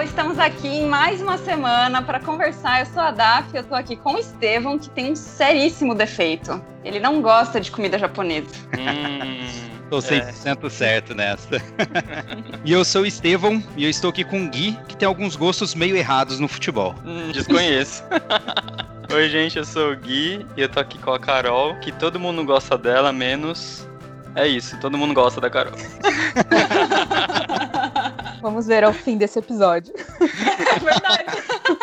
pessoal, estamos aqui em mais uma semana para conversar. Eu sou a Daf, eu tô aqui com o Estevão, que tem um seríssimo defeito. Ele não gosta de comida japonesa. Hum, tô 100% é. certo nessa. e eu sou o Estevão e eu estou aqui com o Gui, que tem alguns gostos meio errados no futebol. Hum, desconheço. Oi, gente, eu sou o Gui e eu tô aqui com a Carol, que todo mundo gosta dela, menos. É isso, todo mundo gosta da Carol. Vamos ver ao fim desse episódio. É verdade.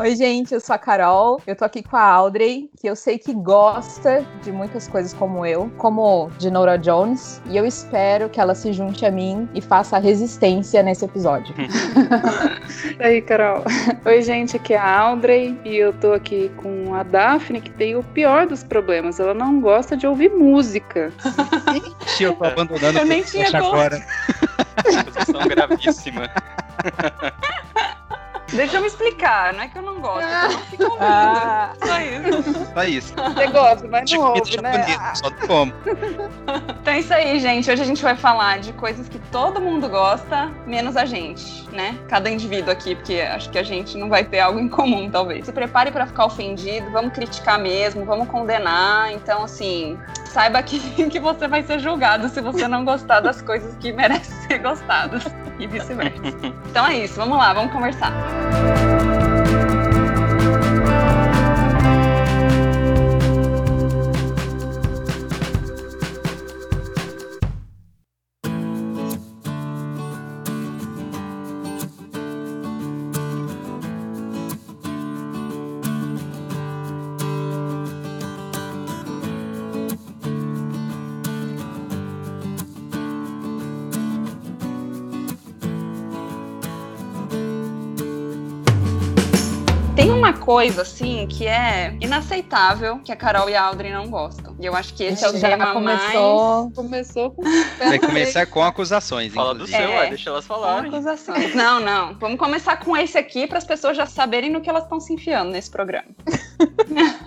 Oi, gente, eu sou a Carol. Eu tô aqui com a Audrey, que eu sei que gosta de muitas coisas como eu, como de Nora Jones, e eu espero que ela se junte a mim e faça a resistência nesse episódio. e aí, Carol. Oi, gente, aqui é a Audrey e eu tô aqui com a Daphne, que tem o pior dos problemas. Ela não gosta de ouvir música. Eu tô abandonando eu nem tinha agora. Posição gravíssima. Deixa eu me explicar, não é que eu não gosto, eu não fico ouvindo. Ah. Só isso. Só isso. Você gosta, mas não ouve, né? Bonito, só como. Então é isso aí, gente. Hoje a gente vai falar de coisas que todo mundo gosta, menos a gente, né? Cada indivíduo aqui, porque acho que a gente não vai ter algo em comum, talvez. Se prepare para ficar ofendido, vamos criticar mesmo, vamos condenar. Então, assim, saiba que, que você vai ser julgado se você não gostar das coisas que merecem ser gostadas e vice-versa. Então é isso, vamos lá, vamos conversar. Coisa, assim, que é inaceitável que a Carol e a Audrey não gostam. E eu acho que esse é o já tema começou, mais... Começou com... Vai começar com acusações, Fala do seu, é, deixa elas falarem. Com acusações. não, não. Vamos começar com esse aqui para as pessoas já saberem no que elas estão se enfiando nesse programa.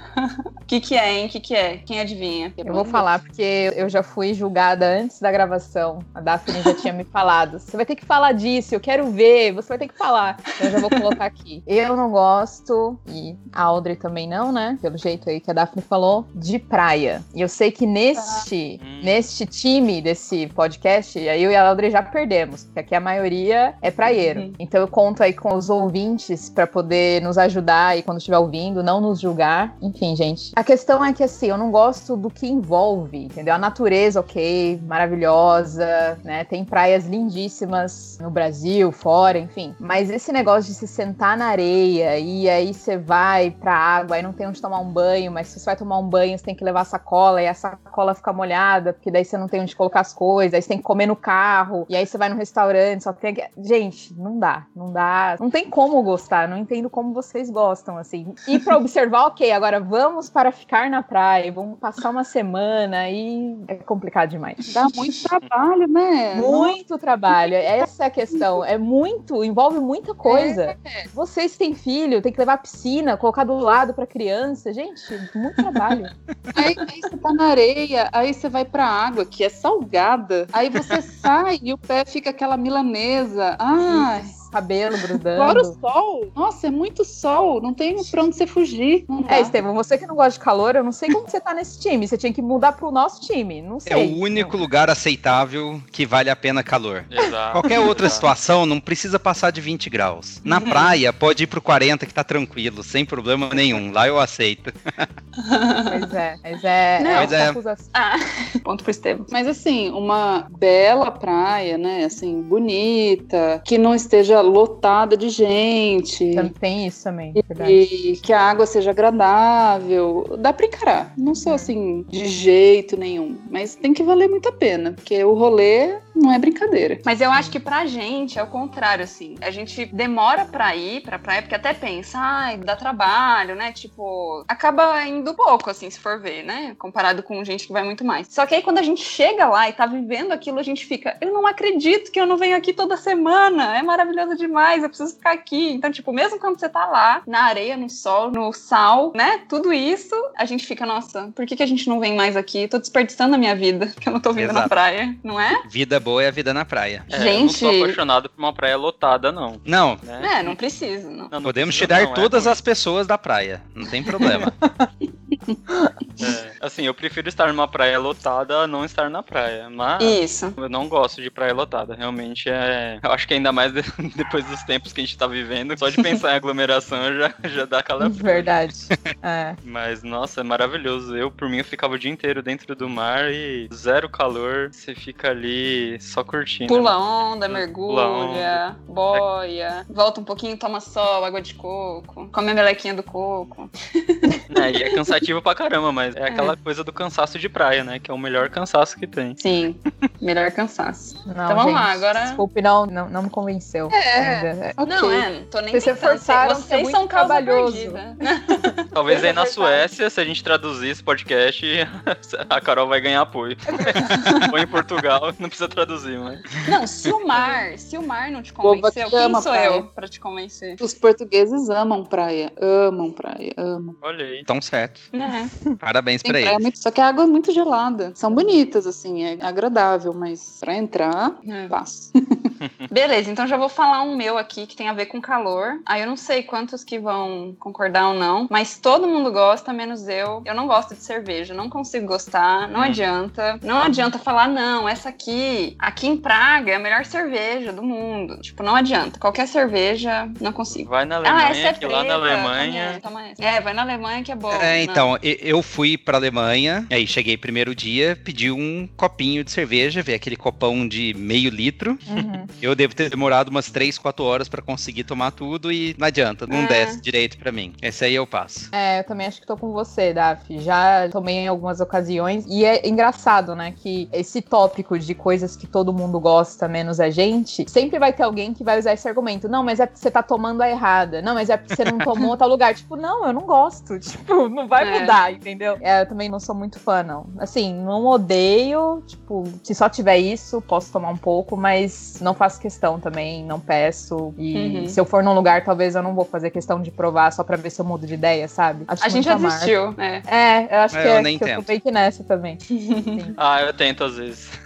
O que, que é, hein? O que, que é? Quem adivinha? Eu vou falar, porque eu já fui julgada antes da gravação. A Daphne já tinha me falado. Você vai ter que falar disso, eu quero ver, você vai ter que falar. Então eu já vou colocar aqui. Eu não gosto, e a Audrey também não, né? Pelo jeito aí que a Daphne falou, de praia. E eu sei que neste, ah. neste time desse podcast, eu e a Audrey já perdemos, porque aqui a maioria é praieiro. Uhum. Então eu conto aí com os ouvintes para poder nos ajudar aí quando estiver ouvindo, não nos julgar. Enfim, gente. A questão é que assim, eu não gosto do que envolve, entendeu? A natureza, ok, maravilhosa, né? Tem praias lindíssimas no Brasil, fora, enfim. Mas esse negócio de se sentar na areia e aí você vai pra água, aí não tem onde tomar um banho, mas se você vai tomar um banho, você tem que levar sacola e a sacola fica molhada, porque daí você não tem onde colocar as coisas, aí você tem que comer no carro, e aí você vai no restaurante, só tem. Gente, não dá, não dá. Não tem como gostar, não entendo como vocês gostam, assim. E pra observar, ok, agora vamos para ficar na praia, vamos passar uma semana e é complicado demais. Dá muito trabalho, né? Muito trabalho. Essa é a questão. É muito, envolve muita coisa. É. Vocês têm filho, tem que levar piscina, colocar do lado para criança. Gente, muito trabalho. aí, aí, você tá na areia, aí você vai pra água, que é salgada. Aí você sai e o pé fica aquela milanesa. Ai. Isso cabelo grudando. Fora o sol. Nossa, é muito sol. Não tem pra onde você fugir. É, Estevam, você que não gosta de calor, eu não sei como você tá nesse time. Você tinha que mudar pro nosso time. Não sei. É o único lugar aceitável que vale a pena calor. Exato. Qualquer outra situação não precisa passar de 20 graus. Na uhum. praia, pode ir pro 40 que tá tranquilo, sem problema nenhum. Lá eu aceito. Pois é, mas é. Não, mas é... Ah, ponto pro Estevam. Mas assim, uma bela praia, né? Assim, bonita, que não esteja lotada de gente. Tem isso também, E que a água seja agradável. Dá pra encarar. Não sou assim de jeito nenhum. Mas tem que valer muito a pena. Porque o rolê não é brincadeira. Mas eu acho que pra gente é o contrário, assim. A gente demora pra ir pra praia, porque até pensa, ai, dá trabalho, né? Tipo, acaba indo pouco, assim, se for ver, né? Comparado com gente que vai muito mais. Só que aí quando a gente chega lá e tá vivendo aquilo, a gente fica, eu não acredito que eu não venho aqui toda semana. É maravilhoso demais, eu preciso ficar aqui. Então, tipo, mesmo quando você tá lá, na areia, no sol, no sal, né? Tudo isso, a gente fica, nossa, por que, que a gente não vem mais aqui? Tô desperdiçando a minha vida, que eu não tô vindo Exato. na praia, não é? Vida boa é a vida na praia. É, eu não Gente. sou apaixonado por uma praia lotada, não. Não, Né? É, não precisa, não. Não, não podemos precisa, tirar não, é todas ruim. as pessoas da praia. Não tem problema. É, assim, eu prefiro estar numa praia lotada a não estar na praia. Mas Isso. eu não gosto de praia lotada. Realmente é. Eu acho que ainda mais de- depois dos tempos que a gente tá vivendo, só de pensar em aglomeração já, já dá aquela. Verdade. É. Mas, nossa, é maravilhoso. Eu, por mim, eu ficava o dia inteiro dentro do mar e zero calor. Você fica ali só curtindo. Pula onda, Pula mergulha, boia, volta um pouquinho, toma sol, água de coco, come a melequinha do coco. É, e é cansativo pra caramba, mas é aquela coisa do cansaço de praia, né? Que é o melhor cansaço que tem. Sim, melhor cansaço. Não, Então vamos gente, lá, agora- Desculpe, não, não, não me convenceu. É. ainda. É. Ok. Não, é, não tô nem Vocês tentando é Vocês muito são trabalhoso. Talvez aí na. Suécia, se a gente traduzir esse podcast, a Carol vai ganhar apoio. Ou em Portugal, não precisa traduzir, mas. Não, se o mar, se o mar não te convenceu, aqui quem sou praia. eu pra te convencer? Os portugueses amam praia, amam praia, amam. Olha aí. Então certo. É. Parabéns Tem pra eles. muito- só que a água é muito gelada. São bonitas, assim, é agradável, mas pra entrar, É. passo. Beleza, então já vou falar um meu aqui que tem a ver com calor. Aí eu não sei quantos que vão concordar ou não, mas todo mundo gosta, menos eu. Eu não gosto de cerveja, não consigo gostar, não Hum. adianta. Não adianta falar, não, essa aqui, aqui em Praga é a melhor cerveja do mundo. Tipo, não adianta. Qualquer cerveja, não consigo. Vai na Ah, Alemanha, essa é que lá na preta, Alemanha. Toma, toma essa. É, vai na Alemanha que é bom. É, Não. então, eu fui pra Alemanha, aí cheguei primeiro dia, pedi um copinho de cerveja, veio aquele copão de meio litro. Uhum. Eu devo ter demorado umas 3, 4 horas pra conseguir tomar tudo e não adianta, não É. desce direito pra mim. Esse aí eu passo. É, eu também acho que tô com você, Daf. Já tomei em algumas ocasiões. E é engraçado, né? Que esse tópico de coisas que todo mundo gosta, menos a gente, sempre vai ter alguém que vai usar esse argumento. Não, mas é porque você tá tomando a errada. Não, mas é porque você não tomou tal lugar. Tipo, não, eu não gosto. Tipo, não vai É. mudar, entendeu? É, eu também não sou muito fã, não. Assim, não odeio. Tipo, se só tiver isso, posso tomar um pouco, mas não faço questão também, não peço. E Uhum. se eu for num lugar, talvez eu não vou fazer questão de provar só pra ver se eu mudo de ideia, sabe? Acho A gente já desistiu, é. É, eu acho É, que, eu é, nem que eu tô tento. meio que nessa também. Ah, eu tento às vezes.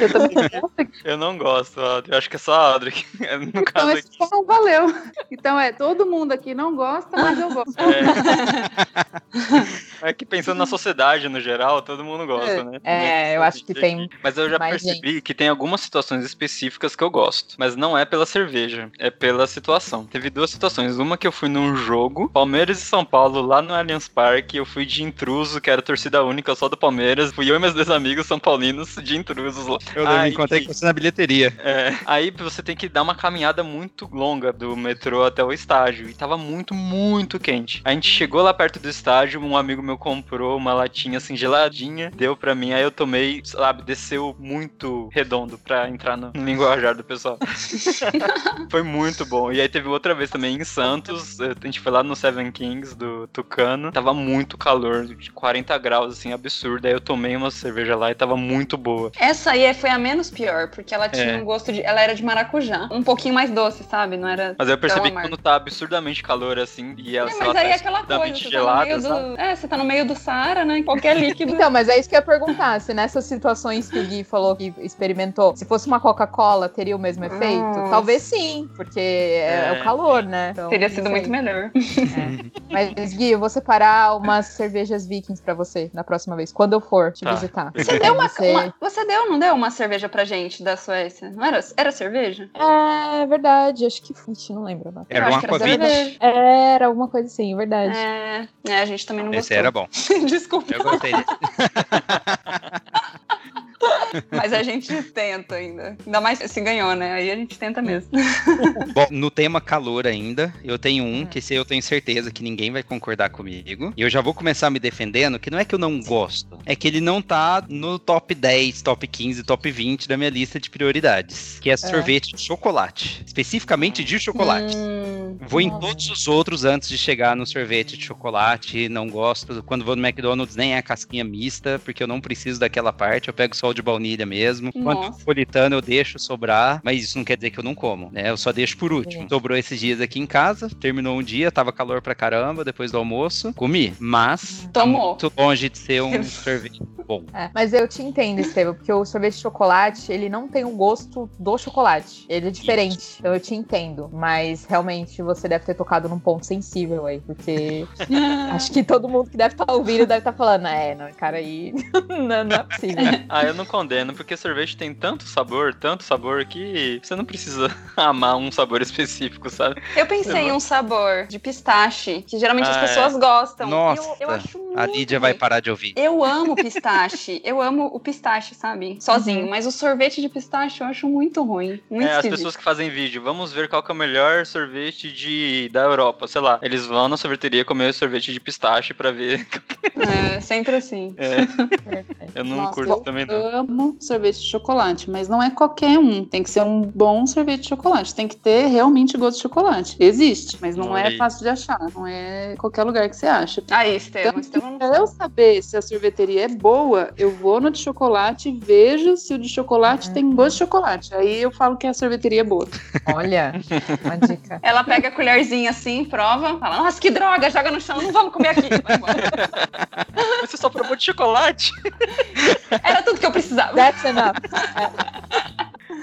Eu também gosto. Eu não gosto, Audrey. Eu acho que é só a Audrey. que- No Então caso esse aqui. não valeu. Então é, todo mundo aqui não gosta, mas eu gosto. É. é que pensando na sociedade no geral, todo mundo gosta, né? É, eu acho que tem Mas eu já percebi que tem algumas situações específicas que eu gosto. Mas não é pela cerveja, é pela situação. Teve duas situações. Uma que eu fui num jogo, Palmeiras e São Paulo, lá no Allianz Parque. Eu fui de intruso, que era torcida única só do Palmeiras. Fui eu e meus dois amigos são paulinos de lá. Eu lembro, Aí- encontrei com você na bilheteria. É, aí você tem que dar uma caminhada muito longa do metrô até o estádio. E tava muito, muito quente. A gente chegou lá perto do estádio, um amigo meu comprou uma latinha assim geladinha, deu pra mim, aí eu tomei, sabe, desceu muito redondo pra entrar no linguajar do pessoal. foi muito bom. E aí teve outra vez também em Santos, a gente foi lá no Seven Kings do Tucano, tava muito calor, de 40 graus, assim, absurdo. Aí eu tomei uma cerveja lá e tava muito boa. Essa aí foi a menos pior, porque ela tinha É. um gosto de. Ela era de maracujá. Um pouquinho mais doce, sabe? Não era. Mas eu percebi que quando tá absurdamente calor assim, e ela, É, mas aí tá é aquela coisa, você tá, no gelada, meio sabe? do, é, você tá no meio do Saara, né? Qualquer líquido. Então, mas é isso que eu ia perguntar. Se nessas situações que o Gui falou que experimentou, se fosse uma Coca-Cola, teria o mesmo efeito? Nossa. Talvez sim, porque é, É. o calor, né? Então, Teria sido muito melhor. Mas, Gui, eu vou separar umas cervejas vikings pra você na próxima vez, quando eu for te Tá. visitar. Você deu uma, Você- uma- Você deu, não deu uma cerveja pra gente da Suécia? Não era? Era cerveja? É verdade, acho que. Ixi, não lembro agora. Era Eu um acho que era Aquavit. cerveja. Era alguma coisa assim, verdade. É, é, a gente também não Esse gostou. era bom. Desculpa, Eu gostei dele. mas a gente tenta ainda. Ainda mais se ganhou, né? Aí a gente tenta mesmo. Bom, no tema calor ainda, eu tenho um que esse eu tenho certeza que ninguém vai concordar comigo. E eu já vou começar me defendendo, que não é que eu não gosto, é que ele não tá no top 10, top 15, top 20 da minha lista de prioridades, que é, sorvete de chocolate, especificamente de chocolate. Hum, Vou em todos os outros antes de chegar no sorvete de chocolate. Não gosto. Quando vou no McDonald's, nem é a casquinha mista, porque eu não preciso daquela parte. Eu pego só o de baunilha baunilha mesmo. Nossa. Quanto napolitano eu deixo sobrar, mas isso não quer dizer que eu não como, né? Eu só deixo por último. É. Sobrou esses dias aqui em casa, terminou um dia, tava calor pra caramba, depois do almoço, comi. Mas tá Tomou. muito longe de ser um sorvete bom. É, mas eu te entendo, Estevam, porque o sorvete de chocolate, ele não tem o gosto do chocolate. Ele é diferente. Então eu te entendo. Mas realmente você deve ter tocado num ponto sensível aí, porque acho que todo mundo que deve estar ouvindo deve estar falando, é, não, cara, aí não, não é possível. Ah, eu não condeno, porque sorvete tem tanto sabor, tanto sabor, que você não precisa amar um sabor específico, sabe? Eu pensei em um sabor de pistache, que geralmente Ah, as é. pessoas gostam. E Nossa, eu, eu acho muito A Lídia vai parar de ouvir. Eu amo pistache. eu amo o pistache, sabe? Sozinho. Mas o sorvete de pistache eu acho muito ruim. Muito É, as pessoas que fazem vídeo, vamos ver qual que é o melhor sorvete de, da Europa, sei lá. Eles vão na sorveteria comer sorvete de pistache pra ver. É, sempre assim. É, eu não Nossa, curto eu também não. amo sorvete de chocolate, mas não é qualquer um. Tem que ser um bom sorvete de chocolate. Tem que ter realmente gosto de chocolate. Existe, mas não é Oi. fácil de achar. Não é qualquer lugar que você acha. Aí, Estevam. Que Estevam pra eu saber se a sorveteria é boa, eu vou no de chocolate e vejo se o de chocolate tem gosto de chocolate. Aí eu falo que a sorveteria é boa. Olha, uma dica. Ela pega a colherzinha assim, prova, fala, nossa, que droga, joga no chão, não vamos comer aqui. Você só provou de chocolate? Era tudo que eu precisava. That's enough.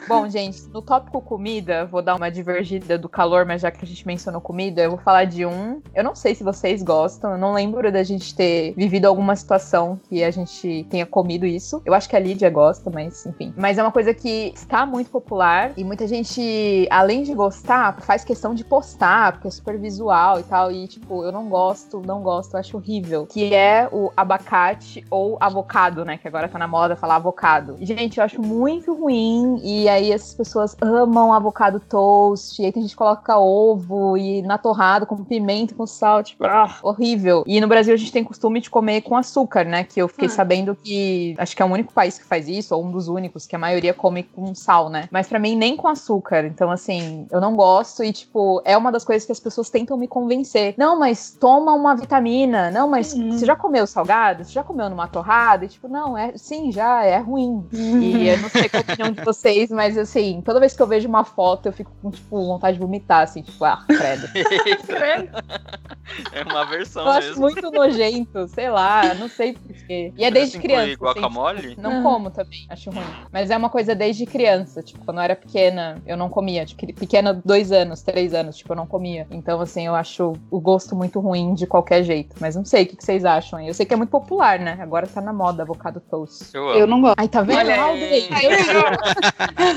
Bom, gente, no tópico comida, vou dar uma divergida do calor, mas já que a gente mencionou comida, eu vou falar de um. Eu não sei se vocês gostam, eu não lembro da gente ter vivido alguma situação que a gente tenha comido isso. Eu acho que a Lídia gosta, mas enfim. Mas é uma coisa que está muito popular e muita gente, além de gostar, faz questão de postar, porque é super visual e tal. E, tipo, eu não gosto, não gosto, eu acho horrível. Que é o abacate ou avocado, né? Que agora tá na moda falar avocado. Gente, eu acho muito ruim. E aí as pessoas amam avocado toast. E aí tem gente que coloca ovo e na torrada com pimenta, com sal. Tipo, ah, horrível. E no Brasil a gente tem costume de comer com açúcar, né? Que eu fiquei Ah. sabendo que acho que é o único país que faz isso, ou um dos únicos, que a maioria come com sal, né? Mas pra mim nem com açúcar. Então, assim, eu não gosto e, tipo, é uma das coisas que as pessoas tentam me convencer. Não, mas toma uma vitamina. Não, mas Uhum. você já comeu salgado? Você já comeu numa torrada? E, tipo, não, é sim, já, é ruim. E eu não sei qual a opinião de vocês, mas assim, toda vez que eu vejo uma foto, eu fico com, tipo, vontade de vomitar, assim, tipo, ah, credo. é uma versão Eu acho mesmo. muito nojento, sei lá, não sei porquê. E é desde inclui criança. assim, guacamole? tipo, não como também, acho ruim. Mas é uma coisa desde criança. Tipo, quando eu era pequena, eu não comia. Tipo, pequena, dois anos, três anos, tipo, eu não comia. Então, assim, eu acho o gosto muito ruim de qualquer jeito. Mas não sei o que vocês acham aí. Eu sei que é muito popular, né? Agora tá na moda avocado toast. Eu amo. Eu não gosto. Ai, tá vendo? Olha aí. Eu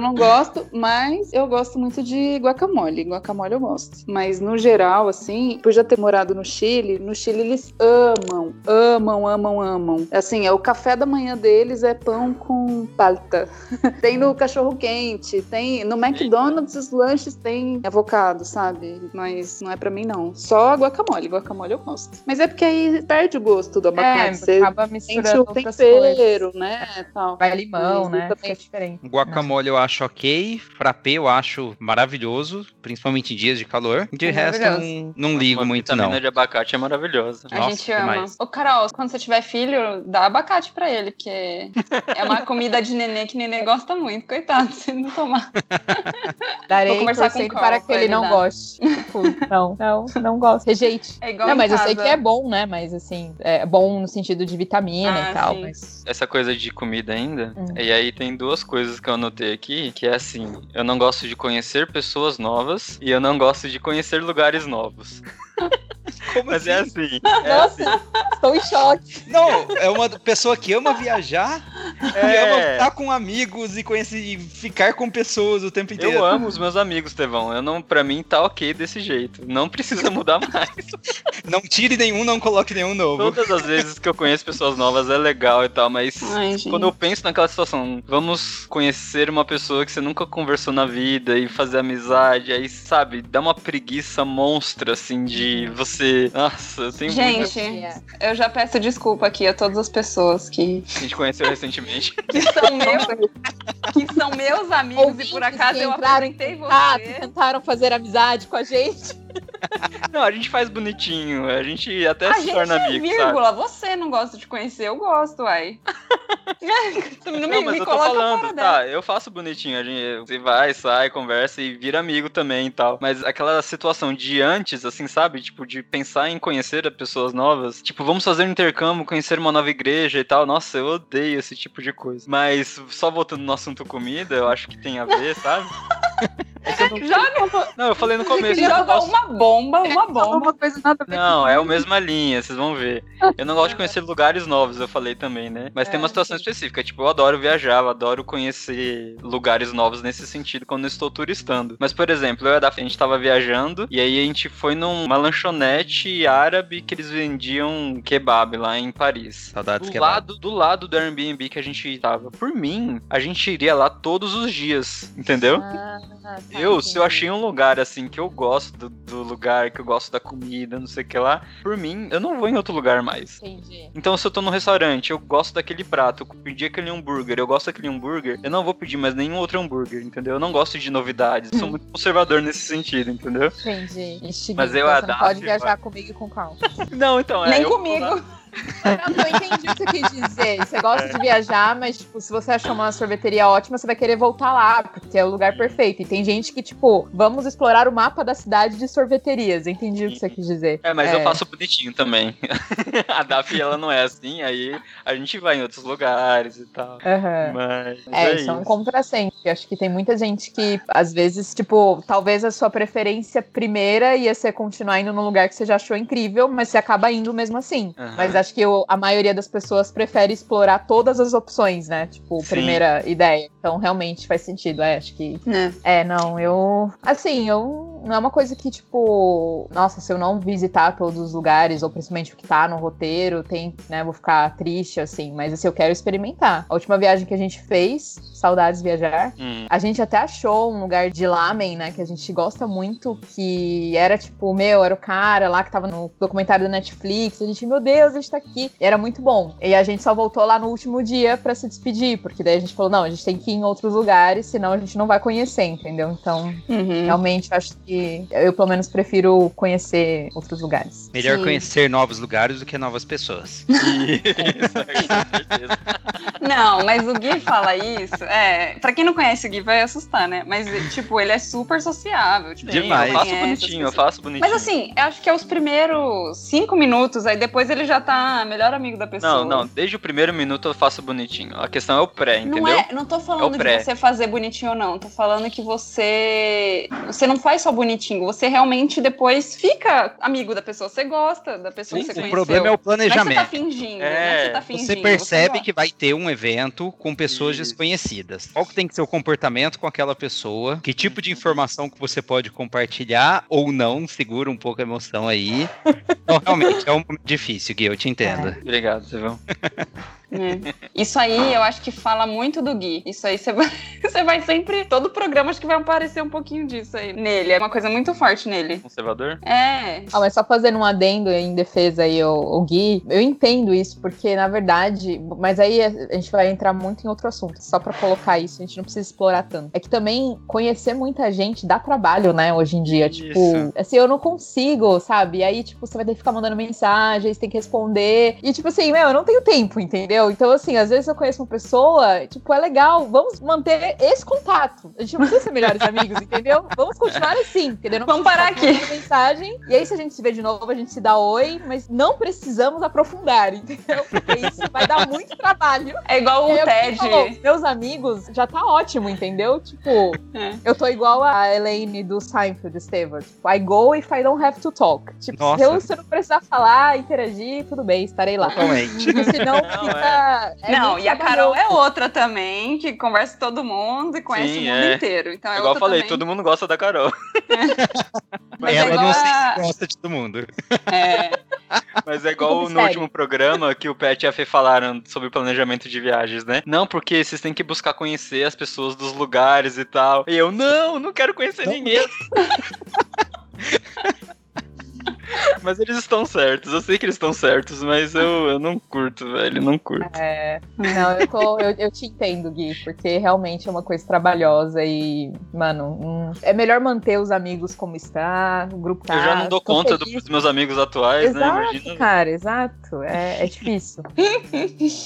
não gosto, mas eu gosto muito de guacamole. Guacamole eu gosto. Mas no geral, assim, por já ter morado no Chile, no Chile eles amam, amam, amam, amam. Assim, é o café da manhã deles é pão com palta. tem no cachorro quente, tem no McDonald's os lanches tem avocado, sabe? Mas não é pra mim não. Só guacamole, guacamole eu gosto. Mas é porque aí perde o gosto do abacate. É, Você acaba misturando o tempero, né? Tal. Vai limão, Mas eu né? também- Fica diferente. Guacamole eu acho ok, frappé eu acho maravilhoso, principalmente em dias de calor. De resto, eu Maravilhoso. não, não ligo muito vitamina não. de abacate é maravilhosa. A Nossa, gente ama. demais. Ô, Carol, quando você tiver filho, dá abacate pra ele, porque é uma comida de nenê que nenê gosta muito. Coitado, se não tomar. Darei Vou conversar com o Carl para que ele ele não dar. goste. Tipo, não, não, não gosto. Rejeite. É igual Não, mas eu sei casa. que é bom, né? Mas assim, é bom no sentido de vitamina Ah, e tal. Mas Essa coisa de comida ainda. Hum. E aí tem duas coisas que eu anotei aqui, que é assim, eu não gosto de conhecer pessoas novas e eu não gosto de conhecer lugares novos. Como Mas é assim. É Nossa, assim. estou em choque. Não, é uma pessoa que ama viajar, que É. ama estar com amigos e conhecer e ficar com pessoas o tempo inteiro. Eu amo os meus amigos, Tevão. Eu não, pra mim tá ok desse jeito. Não precisa mudar mais. Não tire nenhum, não coloque nenhum novo. Todas as vezes que eu conheço pessoas novas é legal e tal, mas Ai, quando eu penso naquela situação, vamos conhecer uma pessoa que você nunca conversou na vida e fazer amizade, aí, sabe, dá uma preguiça monstra, assim, de você. Nossa, eu tenho muita Gente, É. eu já peço desculpa aqui a todas as pessoas que, a gente conheceu recentemente. que são meus, que são meus amigos e por Ouvintes acaso que eu entraram apresentei Ah, que você. tentaram fazer amizade com a gente. Não, a gente faz bonitinho, a gente até a se gente torna é amigo, sabe? vírgula, você não gosta de conhecer, eu gosto, uai. não me, Não, mas me eu tô falando, tá, eu faço bonitinho, a gente você vai, sai, conversa e vira amigo também e tal. Mas aquela situação de antes, assim, sabe? Tipo, de pensar em conhecer pessoas novas. Tipo, vamos fazer um intercâmbio, conhecer uma nova igreja e tal. Nossa, eu odeio esse tipo de coisa. Mas só voltando no assunto comida, eu acho que tem a ver, sabe? É não- Joga, Não, eu falei no começo. joga gosto- uma bomba, uma bomba. Uma coisa nada Não, é a mesma linha, vocês vão ver. Eu não gosto de conhecer lugares novos, eu falei também, né? Mas tem uma É, situação específica, tipo, eu adoro viajar, eu adoro conhecer lugares novos nesse sentido quando eu estou turistando. Mas, por exemplo, eu e a Daphne, a gente tava viajando e aí a gente foi numa lanchonete árabe que eles vendiam kebab lá em Paris. Saudades Do que lado, do lado do Airbnb que a gente tava. Por mim, a gente iria lá todos os dias, entendeu? Ah, tá, Eu, se eu achei um lugar assim que eu gosto do, do lugar, que eu gosto da comida, não sei o que lá, por mim, eu não vou em outro lugar mais. Entendi. Então, se eu tô num restaurante, eu gosto daquele prato, eu pedi aquele hambúrguer, eu gosto daquele hambúrguer, eu não vou pedir mais nenhum outro hambúrguer, entendeu? Eu não gosto de novidades, sou muito conservador nesse sentido, entendeu? Entendi. Ixi, Mas eu a você não Daphne, pode viajar comigo e com o Cal. Não, então, é. Nem comigo. Não, eu entendi o que você quis dizer. Você gosta de viajar, mas, tipo, se você achou uma sorveteria ótima, você vai querer voltar lá, porque é o lugar perfeito. E tem gente que, tipo, vamos explorar o mapa da cidade de sorveterias. Entendi o que você quis dizer. É, mas eu faço bonitinho também. a Daphne, ela não é assim, aí a gente vai em outros lugares e tal. Aham. Mas É, é, isso é um contrassenso. Eu Acho que tem muita gente que, às vezes, tipo, talvez a sua preferência primeira ia ser continuar indo num lugar que você já achou incrível, mas você acaba indo mesmo assim. Aham. Mas acho que o- a maioria das pessoas prefere explorar todas as opções, né? Tipo, Sim. primeira ideia. Então, realmente faz sentido. É, acho que. É. É, não, eu. Assim, eu. Não é uma coisa que, tipo. Nossa, se eu não visitar todos os lugares, ou principalmente o que tá no roteiro, tem, né? Vou ficar triste, assim. Mas, assim, eu quero experimentar. A última viagem que a gente fez, saudades viajar. Hum. A gente até achou um lugar de lamen, né? Que a gente gosta muito, que era tipo, meu, era o cara lá que tava no documentário da Netflix. A gente, meu Deus, a gente tá aqui. E era muito bom. E a gente só voltou lá no último dia pra se despedir, porque daí a gente falou, não, a gente tem que ir em outros lugares, senão a gente não vai conhecer, entendeu? Então, Uhum. realmente, eu acho que eu, pelo menos, prefiro conhecer outros lugares. Melhor Sim. conhecer novos lugares do que novas pessoas. Isso, com certeza. Não, mas o Gui fala isso. É, pra quem não conhece o Gui, vai assustar, né? Mas, tipo, ele é super sociável. Tipo, Demais. eu faço bonitinho, eu faço bonitinho. Mas assim, eu acho que é os primeiros cinco minutos, aí depois ele já tá melhor amigo da pessoa. Não, não, desde o primeiro minuto eu faço bonitinho. A questão é o pré, Não entendeu? é, não tô É falando o de você fazer bonitinho ou não. Tô falando que você. Você não faz só bonitinho, você realmente depois fica amigo da pessoa. Você gosta da pessoa Sim, que você sim. O conheceu. problema é o Não é que você planejamento. tá fingindo, não é que você tá fingindo. Você percebe gosta. que vai ter um evento com pessoas Isso. desconhecidas. Qual que tem que ser o comportamento com aquela pessoa? Que tipo de informação que você pode compartilhar ou não? Segura um pouco a emoção aí. Então, realmente, é um momento difícil, Gui, eu te entendo. Obrigado, Silvão. É. Isso aí eu acho que fala muito do Gui. Isso aí você vai, você vai sempre. Todo programa acho que vai aparecer um pouquinho disso aí nele. É uma coisa muito forte nele. Conservador? É. Ah, mas só fazendo um adendo em defesa aí, o, o Gui, eu entendo isso, porque na verdade, mas aí a gente vai entrar muito em outro assunto, só pra colocar isso, a gente não precisa explorar tanto. É que também conhecer muita gente dá trabalho, né, hoje em dia, tipo, Isso. assim, eu não consigo, sabe? E aí, tipo, você vai ter que ficar mandando mensagens, tem que responder, e tipo assim, meu, eu não tenho tempo, entendeu? Então, assim, às vezes eu conheço uma pessoa, tipo, é legal, vamos manter esse contato. A gente não precisa ser melhores amigos, entendeu? Vamos continuar assim, entendeu? Não Vamos parar aqui. mensagem. E aí, se a gente se vê de novo, a gente se dá oi, mas não precisamos aprofundar, entendeu? Porque isso vai dar muito trabalho. É igual o TED. falou, meus amigos, já tá ótimo, entendeu? Tipo, É. eu tô igual a Elaine do Seinfeld, Estevam. Tipo, I go if I don't have to talk. Tipo, se Nossa. eu, se eu não precisar falar, interagir, tudo bem, estarei lá. Totalmente. Senão Não, fica. é não, muito e a Carol é outra também, que conversa com todo mundo e conhece Sim, o mundo é. inteiro. Então é Igual eu falei, também. todo mundo gosta da Carol. Mas é Ela igual não se gosta de todo mundo. É, Mas é igual no Sério. último programa que o Pet e a Fê falaram sobre planejamento de viagens, né? Não, porque vocês têm que buscar conhecer as pessoas dos lugares e tal. E eu, não, não quero conhecer Não. ninguém. Mas eles estão certos, eu sei que eles estão certos, mas eu, eu não curto, velho, não curto. É, não, eu, tô, eu, eu te entendo, Gui, porque realmente é uma coisa trabalhosa e, mano, hum, é melhor manter os amigos como está, o grupo tá. eu já não dou conta do- dos meus amigos atuais, né? Exato, Imagina. cara, exato. É, é difícil.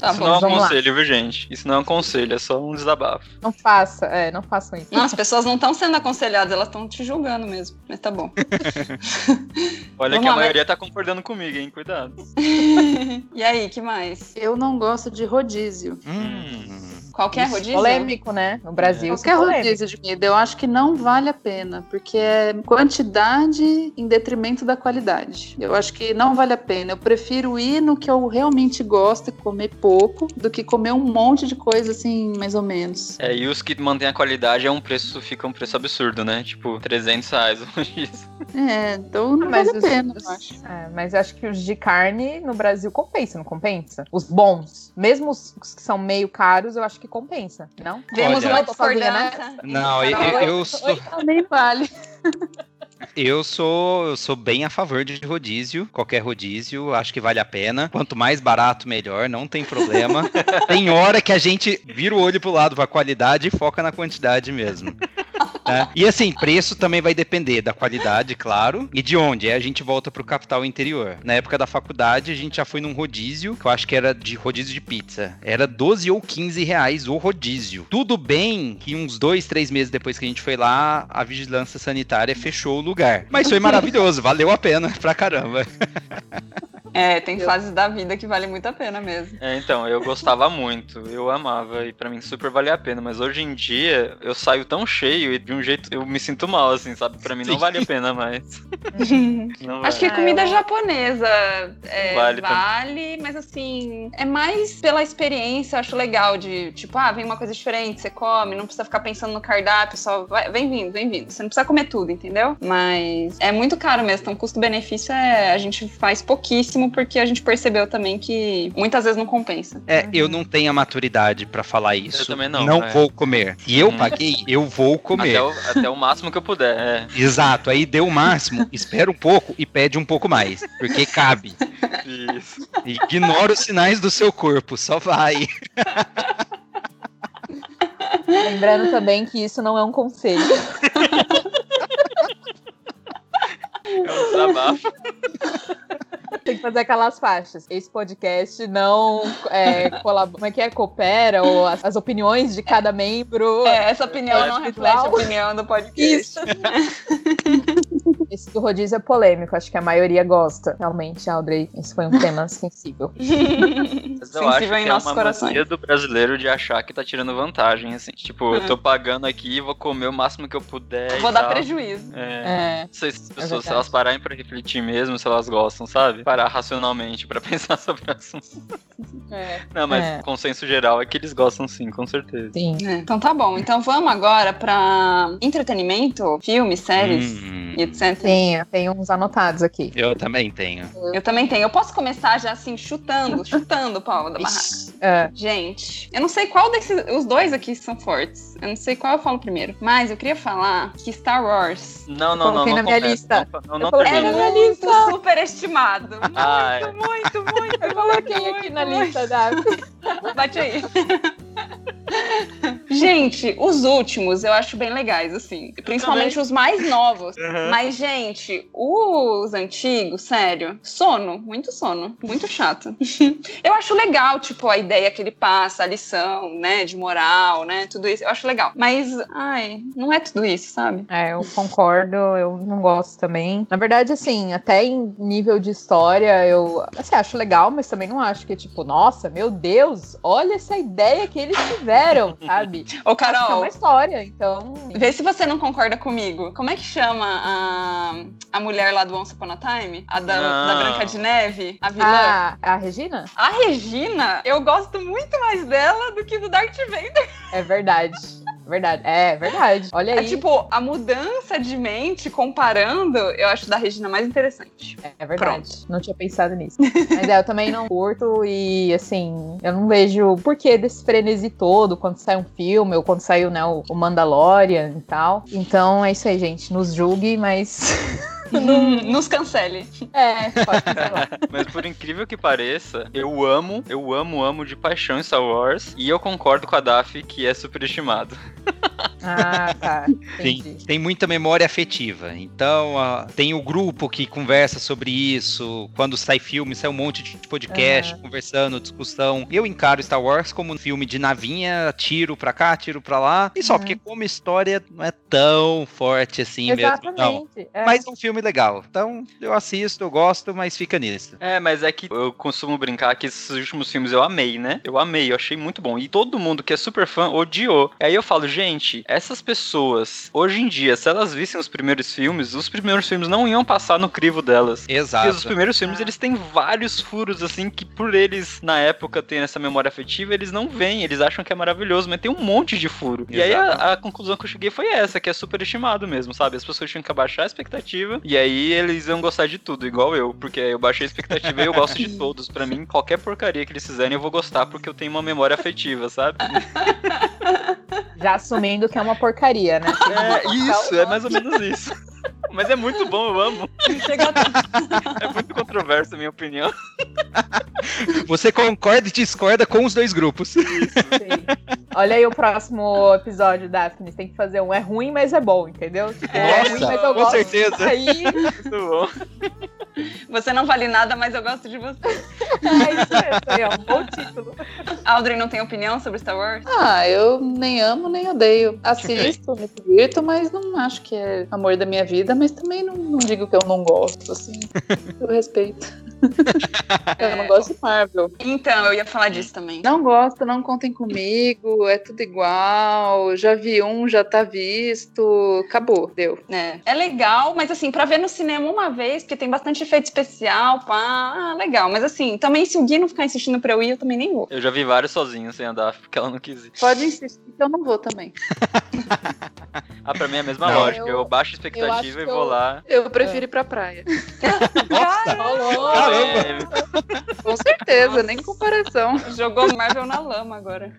Tá Isso bom. não é um vamos lá. conselho, viu, gente? Isso não é um conselho, é só um desabafo. Não faça, é, não façam isso. Não, as pessoas não estão sendo aconselhadas, elas estão te julgando mesmo. Mas tá bom. Olha Vamos que a lá, maioria tá concordando comigo, hein? Cuidado. e aí, que mais? Eu não gosto de rodízio. Hum. Qualquer Isso, rodízio? Polêmico, né? No Brasil. é Qualquer polêmico. rodízio de comida, eu acho que não vale a pena, porque é quantidade em detrimento da qualidade. Eu acho que não vale a pena. Eu prefiro ir no que eu realmente gosto e comer pouco, do que comer um monte de coisa assim, mais ou menos. É, e os que mantêm a qualidade é um preço, fica um preço absurdo, né? Tipo, 300 reais um rodízio. É, então não Mas vale a pena, os- eu acho. é, mas eu acho que os de carne no Brasil compensa, não compensa? Os bons, mesmo os que são meio caros, eu acho que compensa, não? Vemos Olha- uma discordância. Não, eu, eu- eu sou, Também vale. eu sou eu sou bem a favor de rodízio. Qualquer rodízio, acho que vale a pena. Quanto mais barato, melhor, não tem problema. tem hora que a gente vira o olho pro lado pra qualidade e foca na quantidade mesmo. Né? E assim, preço também vai depender da qualidade, claro, e de onde. Aí a gente volta pro capital interior. Na época da faculdade, a gente já foi num rodízio, que eu acho que era de rodízio de pizza. Era 12 ou 15 reais o rodízio. Tudo bem que uns dois, três meses depois que a gente foi lá, a vigilância sanitária fechou o lugar. Mas foi maravilhoso, valeu a pena pra caramba. É, tem fases da vida que vale muito a pena mesmo. É, então, eu gostava muito, eu amava, e pra mim super valia a pena, mas hoje em dia eu saio tão cheio e de um jeito eu me sinto mal, assim, sabe? Pra mim não vale a pena mais. Não Acho que vale. Ah, comida eu- japonesa é, Vale vale, mas assim, é mais pela experiência, eu acho legal de, tipo, ah, vem uma coisa diferente, você come, não precisa ficar pensando no cardápio, só vai, vem vindo, vem vindo. Você não precisa comer tudo, entendeu? Mas é muito caro mesmo, então custo-benefício é, a gente faz pouquíssimo porque a gente percebeu também que muitas vezes não compensa. É, eu não tenho a maturidade pra falar isso. também não, Não é. vou comer. Se eu Hum. paguei, eu vou comer. Até o, até o máximo que eu puder, é. Exato, aí deu o máximo, espera um pouco e pede um pouco mais, porque cabe. Isso. Ignora os sinais do seu corpo, só vai. Lembrando também que isso não é um conselho. É um desabafo. Tem que fazer aquelas faixas. Esse podcast não é, colab- como é que é? Coopera, ou as, as opiniões de cada membro. É, essa opinião É não individual. reflete a opinião do podcast. Isso. Esse do rodízio é polêmico, acho que a maioria gosta. Realmente, Audrey, esse foi um tema sensível. Mas eu acho Sensível que em é nossos uma corações. mania do brasileiro de achar que tá tirando vantagem, assim. Tipo, eu tô pagando aqui, vou comer o máximo que eu puder. Vou e dar tal. prejuízo. É. É, Não sei se as pessoas, se verdade. elas pararem pra refletir mesmo, se elas gostam, sabe? Parar racionalmente pra pensar sobre o assunto. É. Não, mas É. o consenso geral é que eles gostam sim, com certeza. sim. É, Então tá bom. Então vamos agora pra entretenimento, filmes, séries Hum, e etc. Tem, tem uns anotados aqui. eu também tenho. Eu também tenho. Eu posso começar já assim, chutando, chutando o pau da barraca. É, Gente, eu não sei qual desses. Os dois aqui são fortes. Eu não sei qual eu falo primeiro. Mas eu queria falar que Star Wars Não, não, não, coloquei não. na minha lista. Não, não, não é na minha muito lista. superestimado. Ah, é. Muito, muito, muito. eu coloquei aqui na lista da. Bate aí. Gente, os últimos eu acho bem legais, assim. Principalmente os mais novos. Uhum. Mas, gente, os antigos, sério, sono, muito sono, muito chato. eu acho legal, tipo, a ideia que ele passa, a lição, né, de moral, né, tudo isso, eu acho legal. Mas, ai, não é tudo isso, sabe? É, eu concordo, eu não gosto também. Na verdade, assim, até em nível de história, eu assim, acho legal, mas também não acho que, tipo, nossa, meu Deus, olha essa ideia que eles tiveram, sabe? Ô, Acho que é Carol, uma história, então. vê se você não concorda comigo. Como é que chama a, a mulher lá do Once Upon a Time? A da, da Branca de Neve? A vilã? Ah, a Regina? A Regina, eu gosto muito mais dela do que do Darth Vader. É verdade. Verdade. É verdade. Olha É aí. tipo, a mudança de mente, comparando, eu acho da Regina mais interessante. É verdade. Não tinha pensado nisso. Mas é, eu também não curto e, assim, eu não vejo o porquê desse frenesi todo quando sai um filme ou quando saiu, né, o o Mandalorian e tal. Então é isso aí, gente. Nos julgue, mas Nos cancele. É, pode falar. Mas por incrível que pareça, eu amo, eu amo, amo de paixão Star Wars. E eu concordo com a Daf que é superestimado. Ah, tá. Tem, tem muita memória afetiva. Então, tem o grupo que conversa sobre isso. Quando sai filme, sai um monte de podcast Aham. conversando, discussão. Eu encaro Star Wars como um filme de navinha, tiro pra cá, tiro pra lá. E só, Uhum. porque como história não é tão forte assim mesmo. Não. Exatamente. é. Mas é um filme legal. Então, eu assisto, eu gosto, mas fica nisso. É, mas é que eu costumo brincar que esses últimos filmes eu amei, né? Eu amei, eu achei muito bom. E todo mundo que é super fã odiou. Aí eu falo, gente, essas pessoas, hoje em dia, se elas vissem os primeiros filmes, os primeiros filmes não iam passar no crivo delas. Porque os Exato. primeiros filmes, Ah. eles têm vários furos, assim, que por eles, na época, terem essa memória afetiva, eles não veem, eles acham que é maravilhoso, mas tem um monte de furo. E aí a, a conclusão que eu cheguei foi essa, que é super estimado mesmo, sabe? As pessoas tinham que abaixar a expectativa, e aí eles iam gostar de tudo, igual eu, porque eu baixei a expectativa e eu gosto de todos. Pra mim, qualquer porcaria que eles fizerem, eu vou gostar, porque eu tenho uma memória afetiva, sabe? Já assumindo que é uma porcaria, né? É isso, é mais ou menos isso. Mas é muito bom, eu amo. Chega a- É muito controverso a minha opinião. Você concorda e discorda com os dois grupos. Sim. Olha aí o próximo episódio, Daphne. Tem que fazer um é ruim, mas é bom, entendeu? Tipo, é Nossa, ruim, mas eu com gosto. certeza. Aí, Muito bom. Você não vale nada, mas eu gosto de você. é isso aí, ó, um bom título. Audrey não tem opinião sobre Star Wars? Ah, eu nem amo nem odeio. Assisto, me divirto, mas não acho que é amor da minha vida, mas também não, não digo que eu não gosto, assim. Eu respeito. eu não gosto de Marvel. Então, eu ia falar disso também. Não gosto, não contem comigo, é tudo igual. Já vi um, já tá visto. Acabou, deu. É, é legal, mas assim, pra ver no cinema uma vez, porque tem bastante efeito especial, pá, ah, legal. Mas assim, também se o Gui não ficar insistindo pra eu ir, eu também nem vou. Eu já vi vários sozinhos sem andar, porque ela não quis ir. Pode insistir que eu não vou também. Ah, pra mim é a mesma Não. lógica. Eu, Eu- baixo a eu expectativa acho e que vou eu- lá. Eu prefiro ir pra praia. Nossa! Caramba! É, Com certeza, nem comparação. Jogou Marvel na lama agora.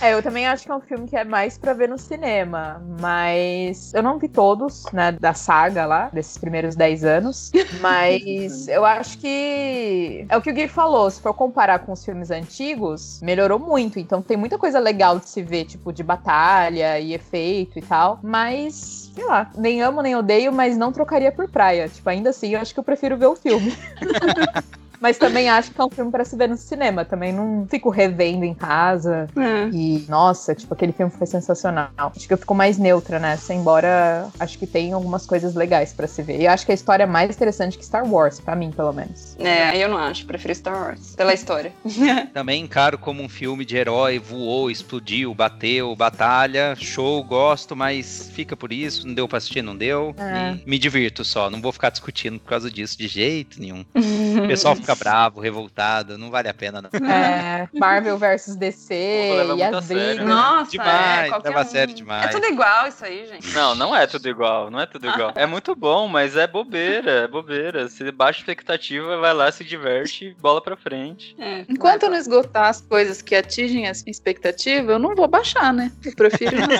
É, eu também acho que é um filme que é mais pra ver no cinema, mas eu não vi todos, né, da saga lá, desses primeiros 10 anos, mas eu acho que é o que o Gui falou, se for comparar com os filmes antigos, melhorou muito, então tem muita coisa legal de se ver, tipo, de batalha e efeito e tal, mas, sei lá, nem amo nem odeio, mas não trocaria por praia, tipo, ainda assim, eu acho que eu prefiro ver o filme. Mas também acho que é um filme pra se ver no cinema. Também não fico revendo em casa. É. E, nossa, tipo, aquele filme foi sensacional. Acho que eu fico mais neutra nessa, embora acho que tem algumas coisas legais pra se ver. E acho que a história é mais interessante que Star Wars, pra mim, pelo menos. É, aí eu não acho, prefiro Star Wars, pela história. Também encaro como um filme de herói, voou, explodiu, bateu, batalha, show, gosto, mas fica por isso, não deu pra assistir, não deu. É. E me divirto só, não vou ficar discutindo por causa disso de jeito nenhum. O pessoal fica bravo, revoltado, não vale a pena não. É, Marvel versus DC Pô, e as brigas. né? Nossa, Demais, é, qualquer leva um. sério demais. É tudo igual isso aí, gente. Não, não é tudo igual, não é tudo igual. É muito bom, mas é bobeira, é bobeira. Você baixa expectativa, vai lá, se diverte, bola pra frente. É, Enquanto eu não esgotar as coisas que atingem a expectativa, eu não vou baixar, né? Eu prefiro não ter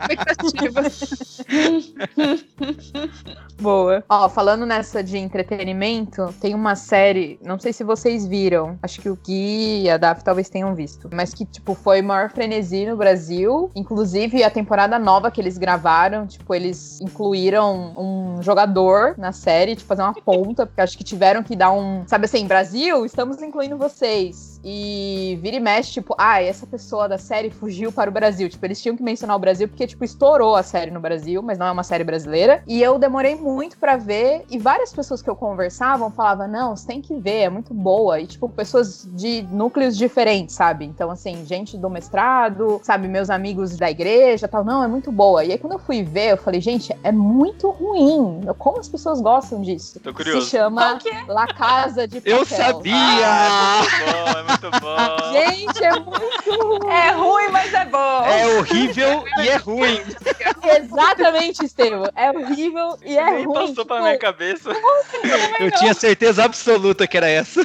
expectativa. Boa. Ó, falando nessa de entretenimento, tem uma série, não sei se vocês viram, acho que o Gui e a Daf talvez tenham visto, mas que, tipo, foi maior frenesi no Brasil. Inclusive, a temporada nova que eles gravaram, tipo, eles incluíram um jogador na série, tipo, fazer uma ponta, porque acho que tiveram que dar um. Sabe assim, Brasil, estamos incluindo vocês. E vira e mexe, tipo, ah, essa pessoa da série fugiu para o Brasil. Tipo, eles tinham que mencionar o Brasil porque, tipo, estourou a série no Brasil, mas não é uma série brasileira. E eu demorei muito pra ver. E várias pessoas que eu conversavam falavam, não, você tem que ver, é muito boa. E, tipo, pessoas de núcleos diferentes, sabe? Então, assim, gente do mestrado, sabe, meus amigos da igreja tal. Não, é muito boa. E aí, quando eu fui ver, eu falei, gente, é muito ruim. Como as pessoas gostam disso? Tô curioso. Se chama é? La Casa de Papel. Eu sabia! Ah, é muito bom, é muito bom. Gente, é muito É ruim, mas é bom. É horrível e é ruim. Exatamente, Estevam. É horrível e é Nem ruim. passou pra tipo, minha cabeça. Eu tinha certeza absoluta que era essa.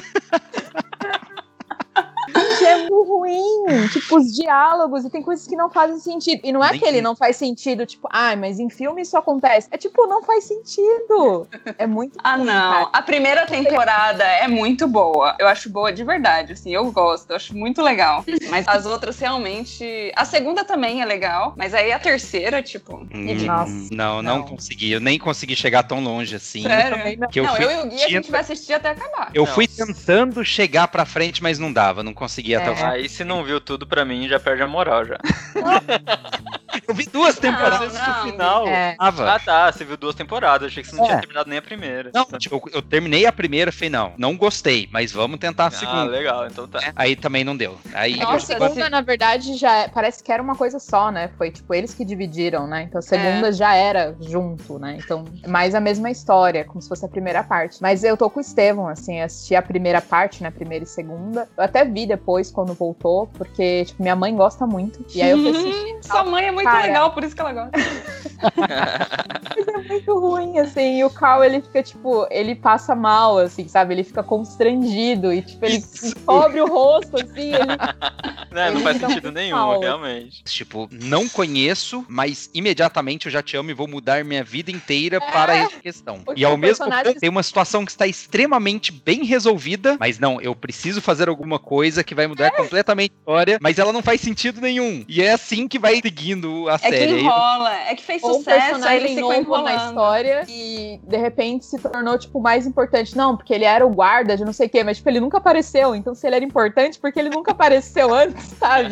Que é muito ruim. Tipo, os diálogos e tem coisas que não fazem sentido. E não é Nem que ele que- não faz sentido, tipo, ai, mas em filme isso acontece. É tipo, não faz sentido. É muito Ah, ruim, não. cara. A primeira temporada é muito boa. Eu acho boa de verdade, assim. Eu gosto, eu acho muito legal. Mas as outras realmente. A segunda também é legal. Mas aí a terceira, tipo. Hum, Nossa, não, não, não. consegui. Eu nem consegui chegar tão longe assim. Sério? Não. Que eu não, fui eu e o Gui a gente vai assistir até acabar. Eu Não. fui tentando chegar pra frente, mas não dava, não até o É. final. Aí se não viu tudo pra mim, já perde a moral já. Eu vi duas temporadas Não, final. É. Ah tá, você viu duas temporadas, achei que você não É. tinha terminado nem a primeira. Não, tipo, eu, eu terminei a primeira, falei, não, não gostei, mas vamos tentar a Ah, segunda. legal, então tá. Aí também não deu. Aí Nossa, a segunda, na verdade, já é- parece que era uma coisa só, né? Foi tipo eles que dividiram, né? Então a segunda É. já era junto, né? Então é mais a mesma história, como se fosse a primeira parte. Mas eu tô com o Estevão, assim, assisti a primeira parte, né? Primeira e segunda. Eu até vi depois quando voltou, porque, tipo, minha mãe gosta muito. E aí eu fui assistir. Sua mãe é muito Cara. legal, por isso que ela gosta. Mas é muito ruim, assim. E o Carl, ele fica, tipo, ele passa mal, assim, sabe? Ele fica constrangido e, tipo, ele Isso. cobre o rosto, assim. Ele... Não Ele faz fica sentido nenhum, mal. realmente. tipo, não conheço, mas imediatamente eu já te amo e vou mudar minha vida inteira para essa questão. Porque E ao mesmo personagem- tempo tem uma situação que está extremamente bem resolvida, mas não, eu preciso fazer alguma coisa que vai mudar completamente a história, mas ela não faz sentido nenhum. E é assim que vai seguindo a É que série. Aí- enrola, é que fez Ou um sucesso, aí ele ficou novo enrolando. na história e de repente se tornou, tipo, mais importante. Não, porque ele era o guarda de não sei o quê, mas, tipo, ele nunca apareceu. Então, se ele era importante, porque ele nunca apareceu antes, sabe?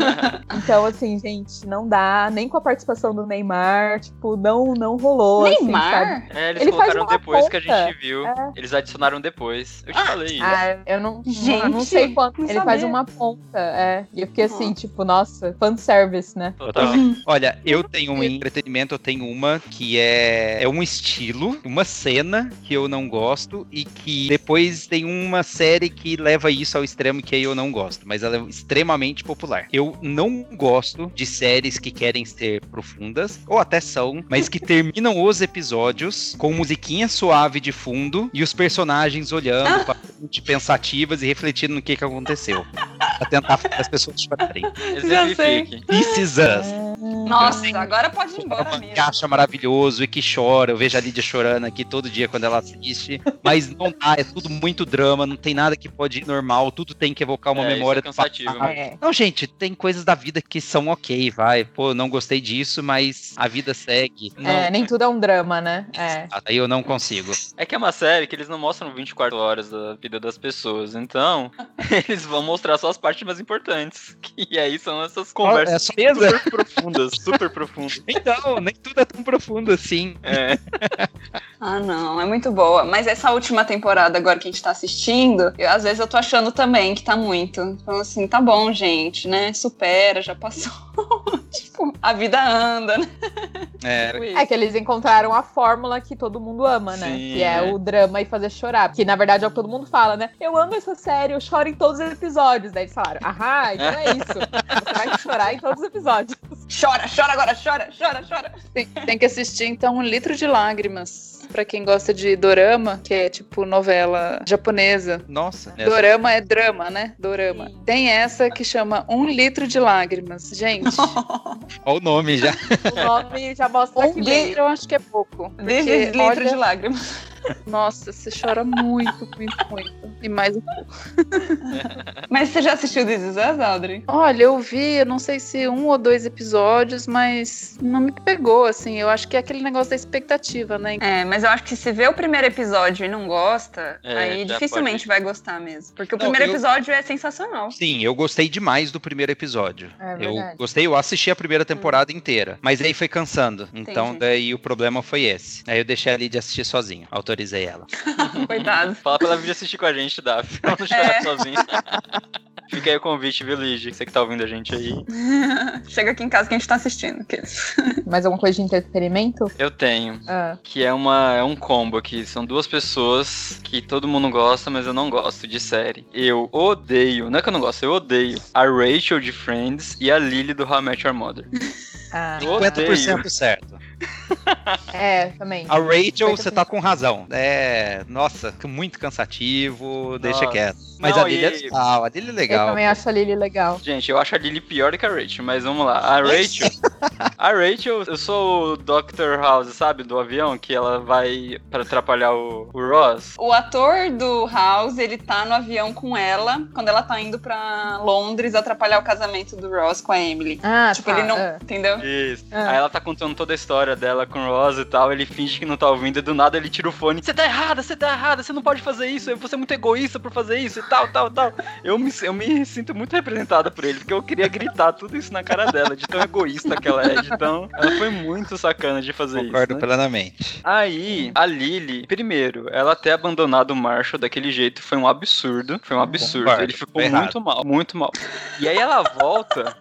Então, assim, gente, não dá. Nem com a participação do Neymar, tipo, não, não rolou. assim, sabe? Neymar? É, eles Ele colocaram depois que a gente viu. É. Eles adicionaram depois. Eu te falei isso. Ah, eu não, Gente, não, não sei quanto. não Ele faz uma ponta, é. E eu fiquei assim, tipo, nossa, fanservice, né? Total. Olha, eu tenho um entretenimento, eu tenho uma que é, é um estilo, uma cena que eu não gosto e que depois tem uma série que leva isso ao extremo que aí eu não gosto, mas ela é extremamente popular. Eu não gosto de séries que querem ser profundas, ou até são, mas que terminam os episódios com musiquinha suave de fundo e os personagens olhando pra frente, pensativas e refletindo no que, que aconteceu. Pra tentar fazer as pessoas chorarem. Exemplifique. This is us. Nossa, agora pode ir embora mesmo. que acha maravilhoso e que chora. Eu vejo a Lídia chorando aqui todo dia quando ela assiste. Mas não dá, é tudo muito drama, não tem nada que pode ir normal, tudo tem que evocar uma É, isso memória é cansativo, do passado. né? É. Não, gente, tem coisas da vida que são ok, vai. Pô, não gostei disso, mas a vida segue. Não, É, nem tudo é um drama, né? É. aí eu não consigo. É que é uma série que eles não mostram 24 horas da vida das pessoas. Então, eles vão mostrar só as partes mais importantes. E aí são essas É conversas só super profundas, super profundas. Então, nem tudo é tão profundo assim. É. Ah, não, é muito boa. Mas essa última temporada agora que a gente tá assistindo, eu, às vezes eu tô achando também que tá muito. Então, assim, tá bom, gente, né? Supera, já passou. tipo, a vida anda, né? É, Tipo isso. É que eles encontraram a fórmula que todo mundo ama, né? Sim, que é, é. o drama e fazer chorar. Que na verdade é o que todo mundo fala, né? Eu amo essa série, eu choro em todos os episódios. Daí eles falaram, ahá, então é isso. Você vai chorar em todos os episódios. Chora, chora agora, chora, chora, chora. Tem, tem que assistir, então, Um Litro de Lágrimas. Pra quem gosta de dorama, que é tipo novela japonesa. nossa. essa- Dorama é drama, né? Dorama. Sim. Tem essa que chama Um Litro de Lágrimas. Gente, Olha o nome já. O nome já mostra um que litro eu acho que é pouco. Desde litro olha, de lágrimas. Nossa, você chora muito, muito, muito. E mais um pouco. Mas você já assistiu This Is Us, Audrey? Olha, eu vi, eu não sei se um ou dois episódios, mas não me pegou, assim. Eu acho que é aquele negócio da expectativa, né? É, mas eu acho que se vê o primeiro episódio e não gosta, É, aí dificilmente pode- vai gostar mesmo. Porque o Não, primeiro eu- episódio é sensacional. Sim, eu gostei demais do primeiro episódio. É eu gostei, eu assisti a primeira temporada inteira. Mas aí foi cansando. Então Entendi. daí o problema foi esse. Aí eu deixei a Lídia assistir sozinho. Autorizei ela. Coitado. Fala pra ela vir assistir com a gente, Daf. Pra não chorar sozinha. Fica aí o convite, viu, Ligi? Você que tá ouvindo a gente aí. Chega aqui em casa que a gente tá assistindo. Mais alguma coisa de entretenimento? Eu tenho. Ah, Que é, uma, é um combo aqui. São duas pessoas que todo mundo gosta, mas eu não gosto de série. Eu odeio, não é que eu não gosto, eu odeio a Rachel de Friends e a Lily do How I Met Your Mother. ah. Eu odeio. 50% certo. É, também. A Rachel, você tá com razão. É, nossa, muito cansativo, deixa Nossa. quieto. Mas Não, a dele é e- legal, a dele é Eu legal. também acho a Lily legal. Gente, eu acho a Lily pior do que a Rachel, mas vamos lá. A Rachel. a Rachel, eu sou o Dr. House, sabe? Do avião, que ela vai pra atrapalhar o, o Ross. O ator do House, ele tá no avião com ela quando ela tá indo pra Londres atrapalhar o casamento do Ross com a Emily. Ah, tipo, tá, ele não. ah. Entendeu? Isso. Ah. Aí ela tá contando toda a história dela com o Ross e tal. Ele finge que não tá ouvindo e do nada ele tira o fone. Você tá errada, você tá errada, você não pode fazer isso. Você é muito egoísta por fazer isso e tal, tal, tal. Eu me, eu me sinto muito representada por ele, porque eu queria gritar tudo isso na cara dela, de tão egoísta que ela é, de tão. Ela foi muito sacana de fazer Concordo isso. Né? plenamente. Aí, a Lily, primeiro, ela ter abandonado o Marshall daquele jeito foi um absurdo. Foi um absurdo. Concordo, ele ficou foi errado. muito mal, muito mal. E aí ela volta.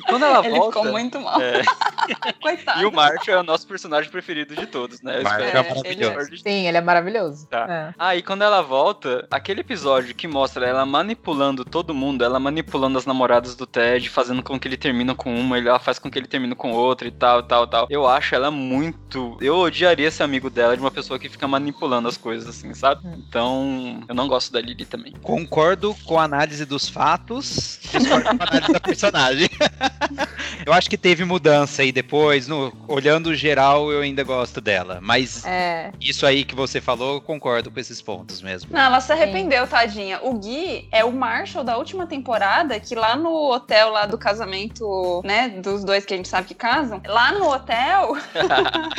E quando ela ele volta. ficou muito mal. é, Coitado. e o Marshall é o nosso personagem preferido de todos, né? Eu Marshall espero é que maravilhoso. Sim, ele é maravilhoso. Tá. É. Aí quando ela volta, aquele episódio que mostra ela manipulando todo mundo, ela manipulando as namoradas do Ted, fazendo com que ele termine com uma, ela faz com que ele termine com outra e tal, tal, tal. Eu acho ela muito. Eu odiaria ser amigo dela de uma pessoa que fica manipulando as coisas, assim, sabe? Hum. Então, eu não gosto da Lily também. Concordo com a análise dos fatos, discordo com a análise da personagem. eu acho que teve mudança aí depois. No, olhando geral, eu ainda gosto dela. Mas É. isso aí que você falou, eu concordo com esses pontos mesmo. Não, ela se arrependeu, tadinha. O Gui é o Marshall da última temporada, que lá no hotel lá do casamento, né, dos dois que a gente sabe que casam, lá no hotel,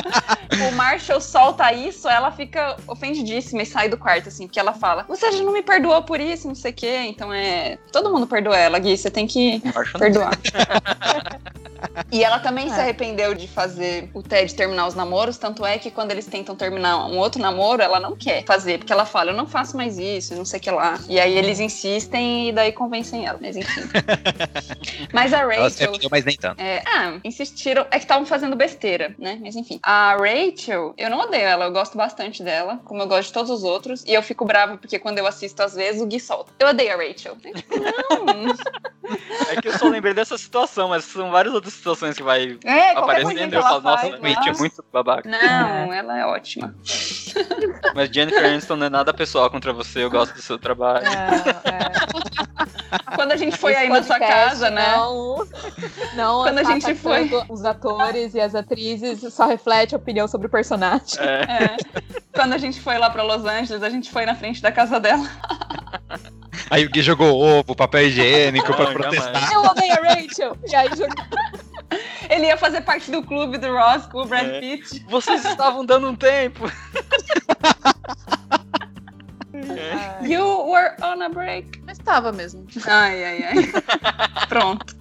o Marshall solta isso, ela fica ofendidíssima e sai do quarto, assim, porque ela fala, você já não me perdoou por isso, não sei o quê. Então é. Todo mundo perdoa ela, Gui, você tem que perdoar. E ela também se É. arrependeu de fazer o Ted terminar os namoros, tanto é que quando eles tentam terminar um outro namoro, ela não quer fazer, porque ela fala, eu não faço mais isso, não sei o que lá. E aí eles insistem e daí convencem ela, mas enfim. mas a Ela se Rachel. arrependeu, mas nem tanto. É, ah, insistiram. É que estavam fazendo besteira, né? Mas enfim. A Rachel, eu não odeio ela, eu gosto bastante dela, como eu gosto de todos os outros. E eu fico brava porque quando eu assisto, às vezes, o Gui solta. Eu odeio a Rachel. É tipo, não. É que eu só lembrei dessa situação, mas são várias outras situações que vai É, aparecendo. Eu falo, nossa, faz. realmente é muito babaca. Não, ela é ótima. Mas Jennifer Aniston não é nada pessoal contra você, eu gosto do seu trabalho. É, Quando a gente foi Esse aí na sua casa, né? Não, não Quando a está gente foi. Os atores e as atrizes só reflete a opinião sobre o personagem. É. É. Quando a gente foi lá pra Los Angeles, a gente foi na frente da casa dela. Aí o Gui jogou ovo, papel higiênico pra protestar. Eu odeio a Rachel! E aí jogou Ele ia fazer parte do clube do Ross com o Brad É. Pitt. Vocês estavam dando um tempo. You were on a break. Mas tava mesmo. Ai, ai, ai. Pronto.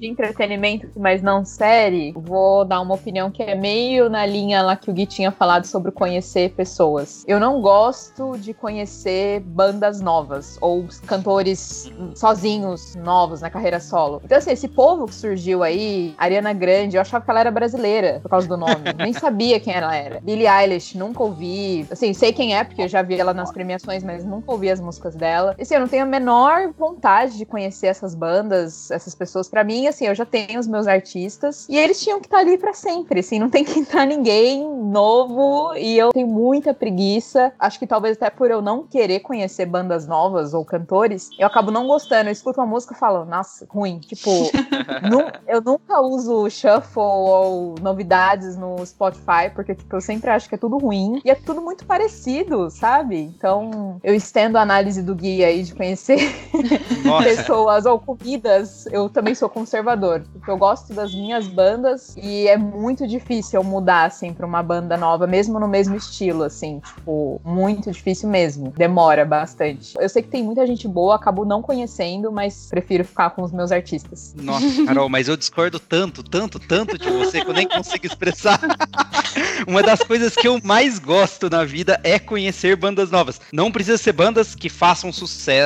de entretenimento, mas não série, vou dar uma opinião que é meio na linha lá que o Gui tinha falado sobre conhecer pessoas. Eu não gosto de conhecer bandas novas ou cantores sozinhos, novos na carreira solo. Então, assim, esse povo que surgiu aí, Ariana Grande, eu achava que ela era brasileira por causa do nome. Nem sabia quem ela era. Billie Eilish, nunca ouvi. Assim, sei quem é, porque eu já vi ela nas premiações, mas nunca ouvi as músicas dela. Assim, eu não tenho a menor vontade de conhecer essas bandas, essas pessoas. Pra mim, assim, eu já tenho os meus artistas e eles tinham que estar ali pra sempre, assim, não tem que entrar ninguém novo e eu tenho muita preguiça. Acho que talvez até por eu não querer conhecer bandas novas ou cantores, eu acabo não gostando. Eu escuto uma música e falo, nossa, ruim. Tipo, nu- eu nunca uso shuffle ou novidades no Spotify, porque, tipo, eu sempre acho que é tudo ruim e é tudo muito parecido, sabe? Então, eu estendo a análise do guia aí de conhecer Nossa, pessoas ou comidas, eu também sou conservador. Porque eu gosto das minhas bandas e é muito difícil eu mudar, assim, pra uma banda nova, mesmo no mesmo estilo, assim. Tipo, muito difícil mesmo. Demora bastante. Eu sei que tem muita gente boa, acabo não conhecendo, mas prefiro ficar com os meus artistas. Nossa, Carol, mas eu discordo tanto, tanto, tanto de você que eu nem consigo expressar. Uma das coisas que eu mais gosto na vida é conhecer bandas novas. Não precisa ser bandas que façam sucesso,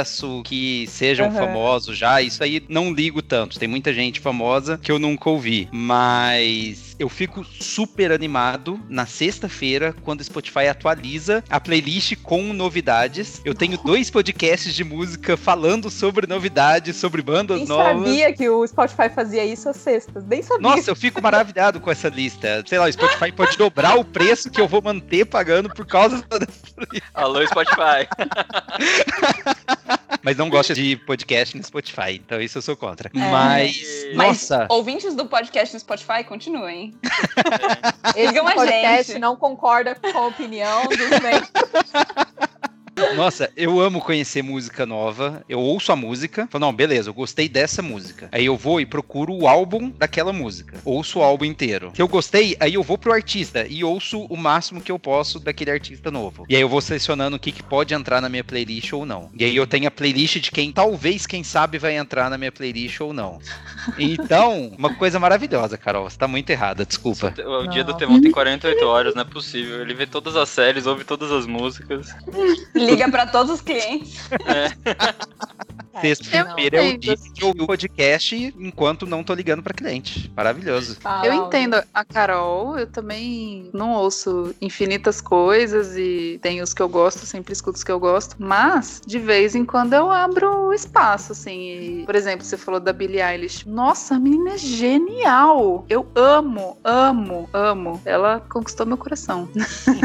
que sejam Aham. famosos já, isso aí não ligo tanto. Tem muita gente famosa que eu nunca ouvi. Mas eu fico super animado na sexta-feira, quando o Spotify atualiza a playlist com novidades. Eu tenho dois podcasts de música falando sobre novidades, sobre bandas Nem novas. sabia que o Spotify fazia isso às sextas. Nem sabia. Nossa, eu fico maravilhado com essa lista. Sei lá, o Spotify pode dobrar o preço que eu vou manter pagando por causa da. Alô, Spotify. Mas não gosto de podcast no Spotify, então isso eu sou contra. É. Mas, Mas nossa, ouvintes do podcast no Spotify, continuem. Esse a podcast gente. não concorda com a opinião dos membros. nossa, eu amo conhecer música nova. Eu ouço a música, falo, não, beleza, eu gostei dessa música. Aí eu vou e procuro o álbum daquela música. Ouço o álbum inteiro. Se eu gostei, aí eu vou pro artista e ouço o máximo que eu posso daquele artista novo. E aí eu vou selecionando o que, que pode entrar na minha playlist ou não. E aí eu tenho a playlist de quem talvez, quem sabe, vai entrar na minha playlist ou não. Então, uma coisa maravilhosa, Carol. Você tá muito errada, desculpa. O dia do Não. Tevão tem 48 horas, não é possível. Ele vê todas as séries, ouve todas as músicas. Liga pra todos os clientes. Sexta-feira é o dia que eu ouvi o podcast enquanto não tô ligando pra cliente. Maravilhoso. Fala, Eu entendo a Carol, eu também não ouço infinitas coisas e tem os que eu gosto, sempre escuto os que eu gosto, mas de vez em quando eu abro espaço, assim. e, por exemplo, você falou da Billie Eilish. Nossa, a menina é genial! Eu amo, amo, amo. Ela conquistou meu coração.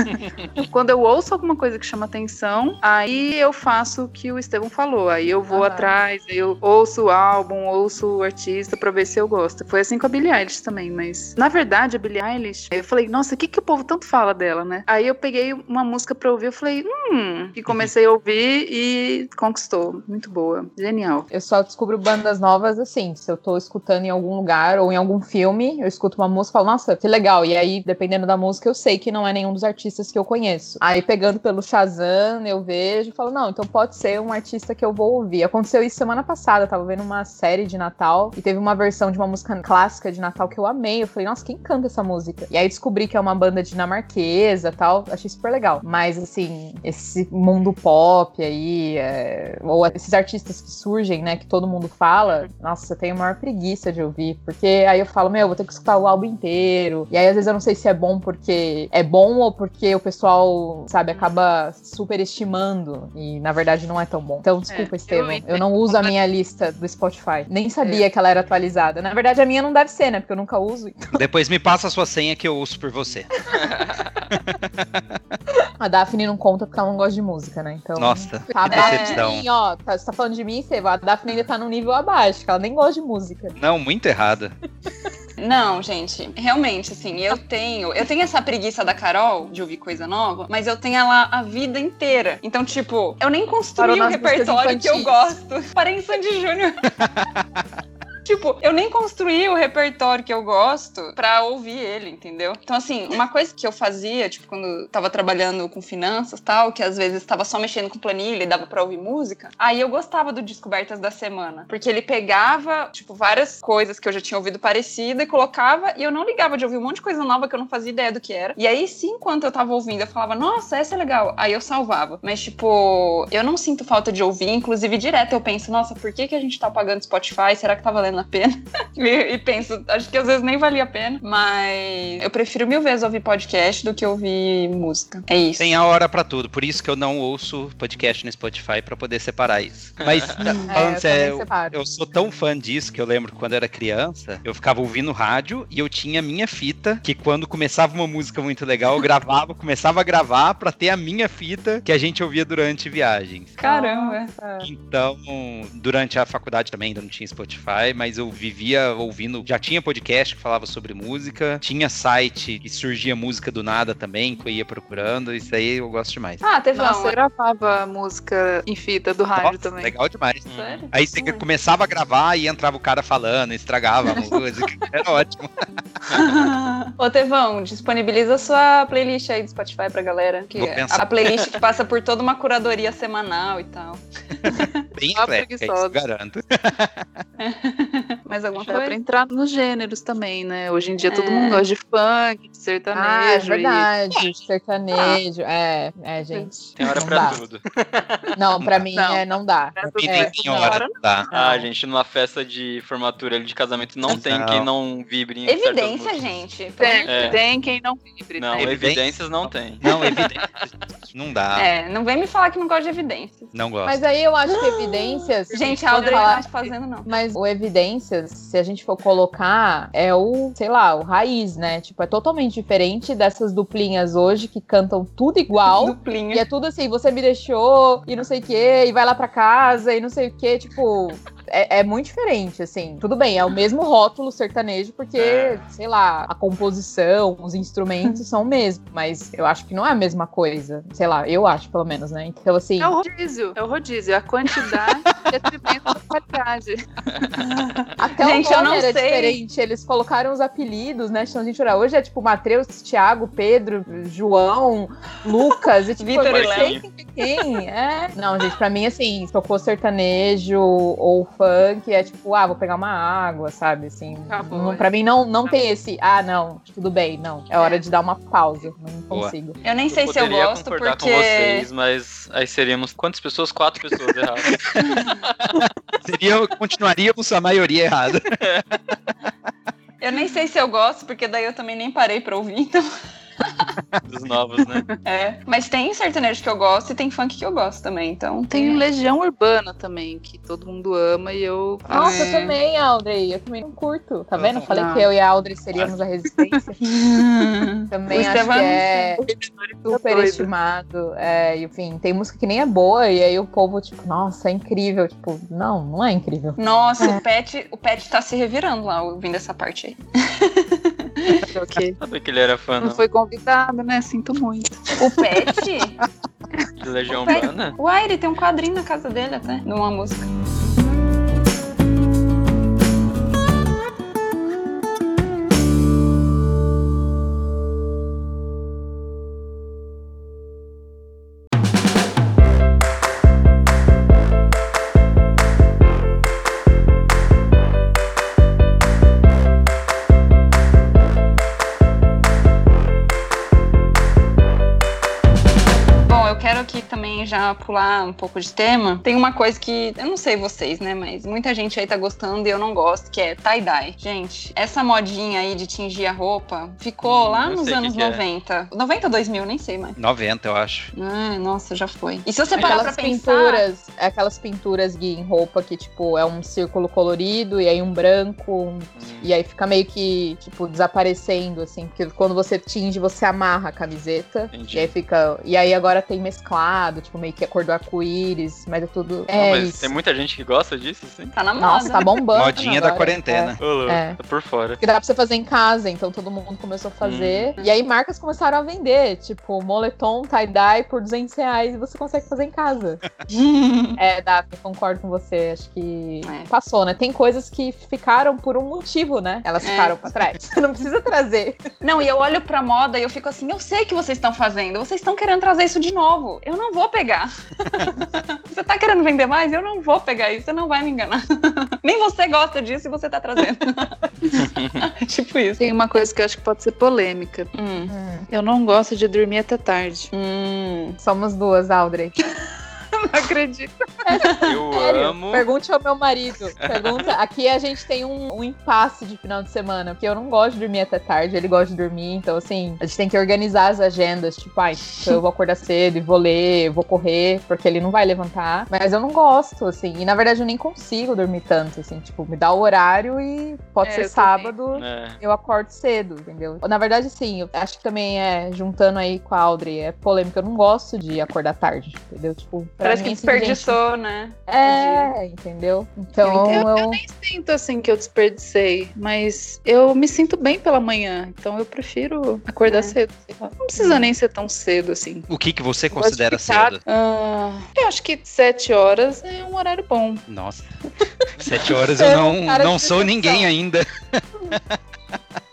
quando eu ouço alguma coisa que chama atenção, aí eu faço o que o Estevão falou. Aí eu vou Aham. atrás, eu ouço o álbum, ouço o artista pra ver se eu gosto. Foi assim com a Billie Eilish também, mas na verdade a Billie Eilish, eu falei, nossa, o que que o povo tanto fala dela, né? Aí eu peguei uma música pra ouvir, eu falei, hum, e comecei a ouvir e conquistou. Muito boa, genial. Eu só descubro bandas novas assim. Se eu tô escutando em algum lugar ou em algum filme, eu escuto uma música e falo, nossa, que legal. E aí, dependendo da música, eu sei que não é nenhum dos artistas que eu conheço. Aí, pegando pelo Shazam, eu vejo e falo, não, então pode ser um artista que eu vou ouvir. Aconteceu isso semana passada, eu tava vendo uma série de Natal e teve uma versão de uma música clássica de Natal que eu amei. Eu falei, nossa, quem canta essa música? E aí descobri que é uma banda dinamarquesa tal. Achei super legal. Mas, assim, esse mundo pop aí, é, ou esses artistas que surgem, né, que todo mundo fala, nossa, eu tenho a maior preguiça de ouvir. Porque aí eu falo, meu, vou ter que escutar o álbum inteiro. E aí, às vezes, eu não sei se é bom porque é bom ou porque o pessoal, sabe, acaba superestimando. E, na verdade, não é tão bom. Então, desculpa, eu Estevam. Eu, entendo. não uso a minha lista do Spotify. Nem sabia que ela era atualizada. Na verdade, a minha não deve ser, né? Porque eu nunca uso. Depois me passa a sua senha que eu ouço por você. A Daphne não conta porque ela não gosta de música, né? Então. Nossa, Tá que decepção. de mim, ó. Tá, você tá falando de mim, Estevam. A Daphne ainda tá num nível abaixo, que ela nem gosta de música. Não, muito errada. Não, gente, realmente, assim, eu tenho. Eu tenho essa preguiça da Carol de ouvir coisa nova, mas eu tenho ela a vida inteira. Então, tipo, eu nem construí o músicas repertório que eu gosto. Parei em Sandy Júnior. Tipo, eu nem construí o repertório que eu gosto pra ouvir ele, entendeu? Então, assim, uma coisa que eu fazia, tipo, quando tava trabalhando com finanças tal, que às vezes tava só mexendo com planilha e dava pra ouvir música, aí eu gostava do Descobertas da Semana. Porque ele pegava, tipo, várias coisas que eu já tinha ouvido parecida e colocava, e eu não ligava de ouvir um monte de coisa nova que eu não fazia ideia do que era. E aí, sim, enquanto eu tava ouvindo, eu falava, nossa, essa é legal. Aí eu salvava. Mas, tipo, eu não sinto falta de ouvir, inclusive direto eu penso, nossa, por que, que a gente tá pagando Spotify? Será que tá valendo a pena? e, e penso, acho que às vezes nem valia a pena. Mas eu prefiro mil vezes ouvir podcast do que ouvir música. É isso. Tem a hora pra tudo, por isso que eu não ouço podcast no Spotify pra poder separar isso. Mas É, falando eu sério, também separo. eu sou tão fã disso que eu lembro que quando eu era criança, eu ficava ouvindo rádio e eu tinha a minha fita, que quando começava uma música muito legal, eu gravava, começava a gravar pra ter a minha fita que a gente ouvia durante viagens. Caramba. Então, durante a faculdade também ainda não tinha Spotify, mas eu vivia ouvindo. Já tinha podcast que falava sobre música, tinha site que surgia música do nada também, que eu ia procurando. Isso aí eu gosto demais. Ah, teve Nossa, eu uma. gravava música em fita do rádio Nossa, também. legal demais. Sério? Aí você começava a gravar e entrava o cara falando, estragava a música. Era ótimo. Ô, Tevão, disponibiliza sua playlist aí do Spotify pra galera. Que Vou é pensar. a playlist que passa por toda uma curadoria semanal e tal. Bem eclética, isso garanto. Mais alguma Dá pra coisa? entrar nos gêneros também, né? Hoje em dia todo É. mundo gosta de funk, de sertanejo. Ah, é e- verdade. Sertanejo. É, é, gente. Tem hora Não pra dá. tudo. Não, pra mim Não. é, não dá. E É, tem não. hora, tá? Ah, gente, numa festa de formatura ali de casamento não tem Não. quem não vibre em Evidência, gente. Tem, É. tem quem não vibre. Não, né? Evidências? evidências não tem. Não, evidente. Não dá. É, não vem me falar que não gosta de evidências. Não gosto. Mas aí eu acho que evidências. Gente, a Audrey não tá fazendo, não. Mas o evidências, se a gente for colocar, é o, sei lá, o raiz, né? Tipo, é totalmente diferente dessas duplinhas hoje que cantam tudo igual. E Duplinha. é tudo assim, você me deixou e não sei o quê, e vai lá pra casa e não sei o quê, tipo. É, é muito diferente, assim. Tudo bem, é o mesmo rótulo sertanejo, porque, É. sei lá, a composição, os instrumentos são o mesmo. Mas eu acho que não é a mesma coisa. Sei lá, eu acho, pelo menos, né? Então, assim. É o rodízio, é o rodízio, a quantidade em detrimento da qualidade. Até Gente, o nome era sei. diferente. Eles colocaram os apelidos, né? Chão de chorar. Hoje é tipo Mateus, Thiago, Pedro, João, Lucas. E, tipo, Vitor e não sei quem é quem. É. Não, gente, pra mim, assim, se tocou sertanejo ou funk, é tipo, ah, vou pegar uma água, sabe? Assim, Acabou, não, é. pra mim não, não tem esse, ah, não, tudo bem, não. É hora de dar uma pausa. Não Boa. consigo. Eu nem sei eu se eu gosto, concordar porque. com vocês, mas aí seríamos quantas pessoas? Quatro pessoas erradas. Seria, continuaríamos a maioria errada. Eu nem sei se eu gosto, porque daí eu também nem parei pra ouvir, então. Dos novos, né? É. Mas tem sertanejo que eu gosto e tem funk que eu gosto também, então. Tem Legião Urbana também, que todo mundo ama e eu. Nossa, É. eu também, Audrey. Eu também não curto. Tá vendo? Eu falei Não. que eu e a Audrey seríamos a resistência. Também O acho que é super estimado. É, enfim, tem música que nem é boa, e aí o povo, tipo, nossa, é incrível. Tipo, não, não é incrível. Nossa, o Pet, o Pet tá se revirando lá ouvindo essa parte aí. Ok. Sabe que ele era fã, Não não? foi convidado, né? Sinto muito. O Pet? De Legião O Pet- Urbana? Uai, ele tem um quadrinho na casa dele até, de uma música. Pular um pouco de tema. Tem uma coisa que, eu não sei vocês, né, mas muita gente aí tá gostando e eu não gosto, que é tie-dye. Gente, essa modinha aí de tingir a roupa ficou Hum, lá nos que anos que é. 90. 90, 2000, nem sei mais. 90, eu acho. Ah, nossa, já foi. E se você parar pra Aquelas pensar... pinturas, aquelas pinturas Gui, em roupa que, tipo, é um círculo colorido e aí um branco, um- e aí fica meio que, tipo, desaparecendo, assim, porque quando você tinge, você amarra a camiseta. Entendi. E aí fica. E aí agora tem mesclado, tipo, meio que a cor do arco-íris, mas é tudo. Não, É mas isso. tem muita gente que gosta disso, assim? Tá na moda. Nossa, tá bombando. Modinha da agora. quarentena. Ô, louco, É. tá por fora. Que dá pra você fazer em casa, então todo mundo começou a fazer. E aí marcas começaram a vender, tipo, moletom tie-dye por 200 reais e você consegue fazer em casa. é, Daphne, concordo com você. Acho que É. passou, né? Tem coisas que ficaram por um motivo, né? Elas É. ficaram pra trás. Você não precisa trazer. Não, e eu olho pra moda e eu fico assim, eu sei que vocês estão fazendo, vocês estão querendo trazer isso de novo. Eu não vou pegar. você tá querendo vender mais? Eu não vou pegar isso, você não vai me enganar. Nem você gosta disso e você tá trazendo. tipo isso. Tem uma coisa que eu acho que pode ser polêmica. Hum. Eu não gosto de dormir até tarde. Hum. Somos duas, Audrey. Não acredito. Eu Sério, amo. pergunte ao meu marido. Pergunta. Aqui a gente tem um, um impasse de final de semana, porque eu não gosto de dormir até tarde, ele gosta de dormir, então assim, a gente tem que organizar as agendas, tipo, ai, então eu vou acordar cedo e vou ler, vou correr, porque ele não vai levantar. Mas eu não gosto, assim, e na verdade eu nem consigo dormir tanto, assim, tipo, me dá o horário e pode É, ser eu sábado. É. Eu acordo cedo, entendeu? Na verdade, sim, eu acho que também é, juntando aí com a Audrey, é polêmica. Eu não gosto de acordar tarde, entendeu? Tipo, pra Parece mim, que assim, gente, desperdiçou, né? é, entendeu? Então Eu- eu. eu nem sinto assim que eu desperdicei, mas eu me sinto bem pela manhã, então eu prefiro acordar É. cedo. Não precisa nem ser tão cedo assim. O que, que você Eu considera cedo? Ah, eu acho que sete horas é um horário bom. Nossa. Sete horas eu É, não, não sou ninguém ainda.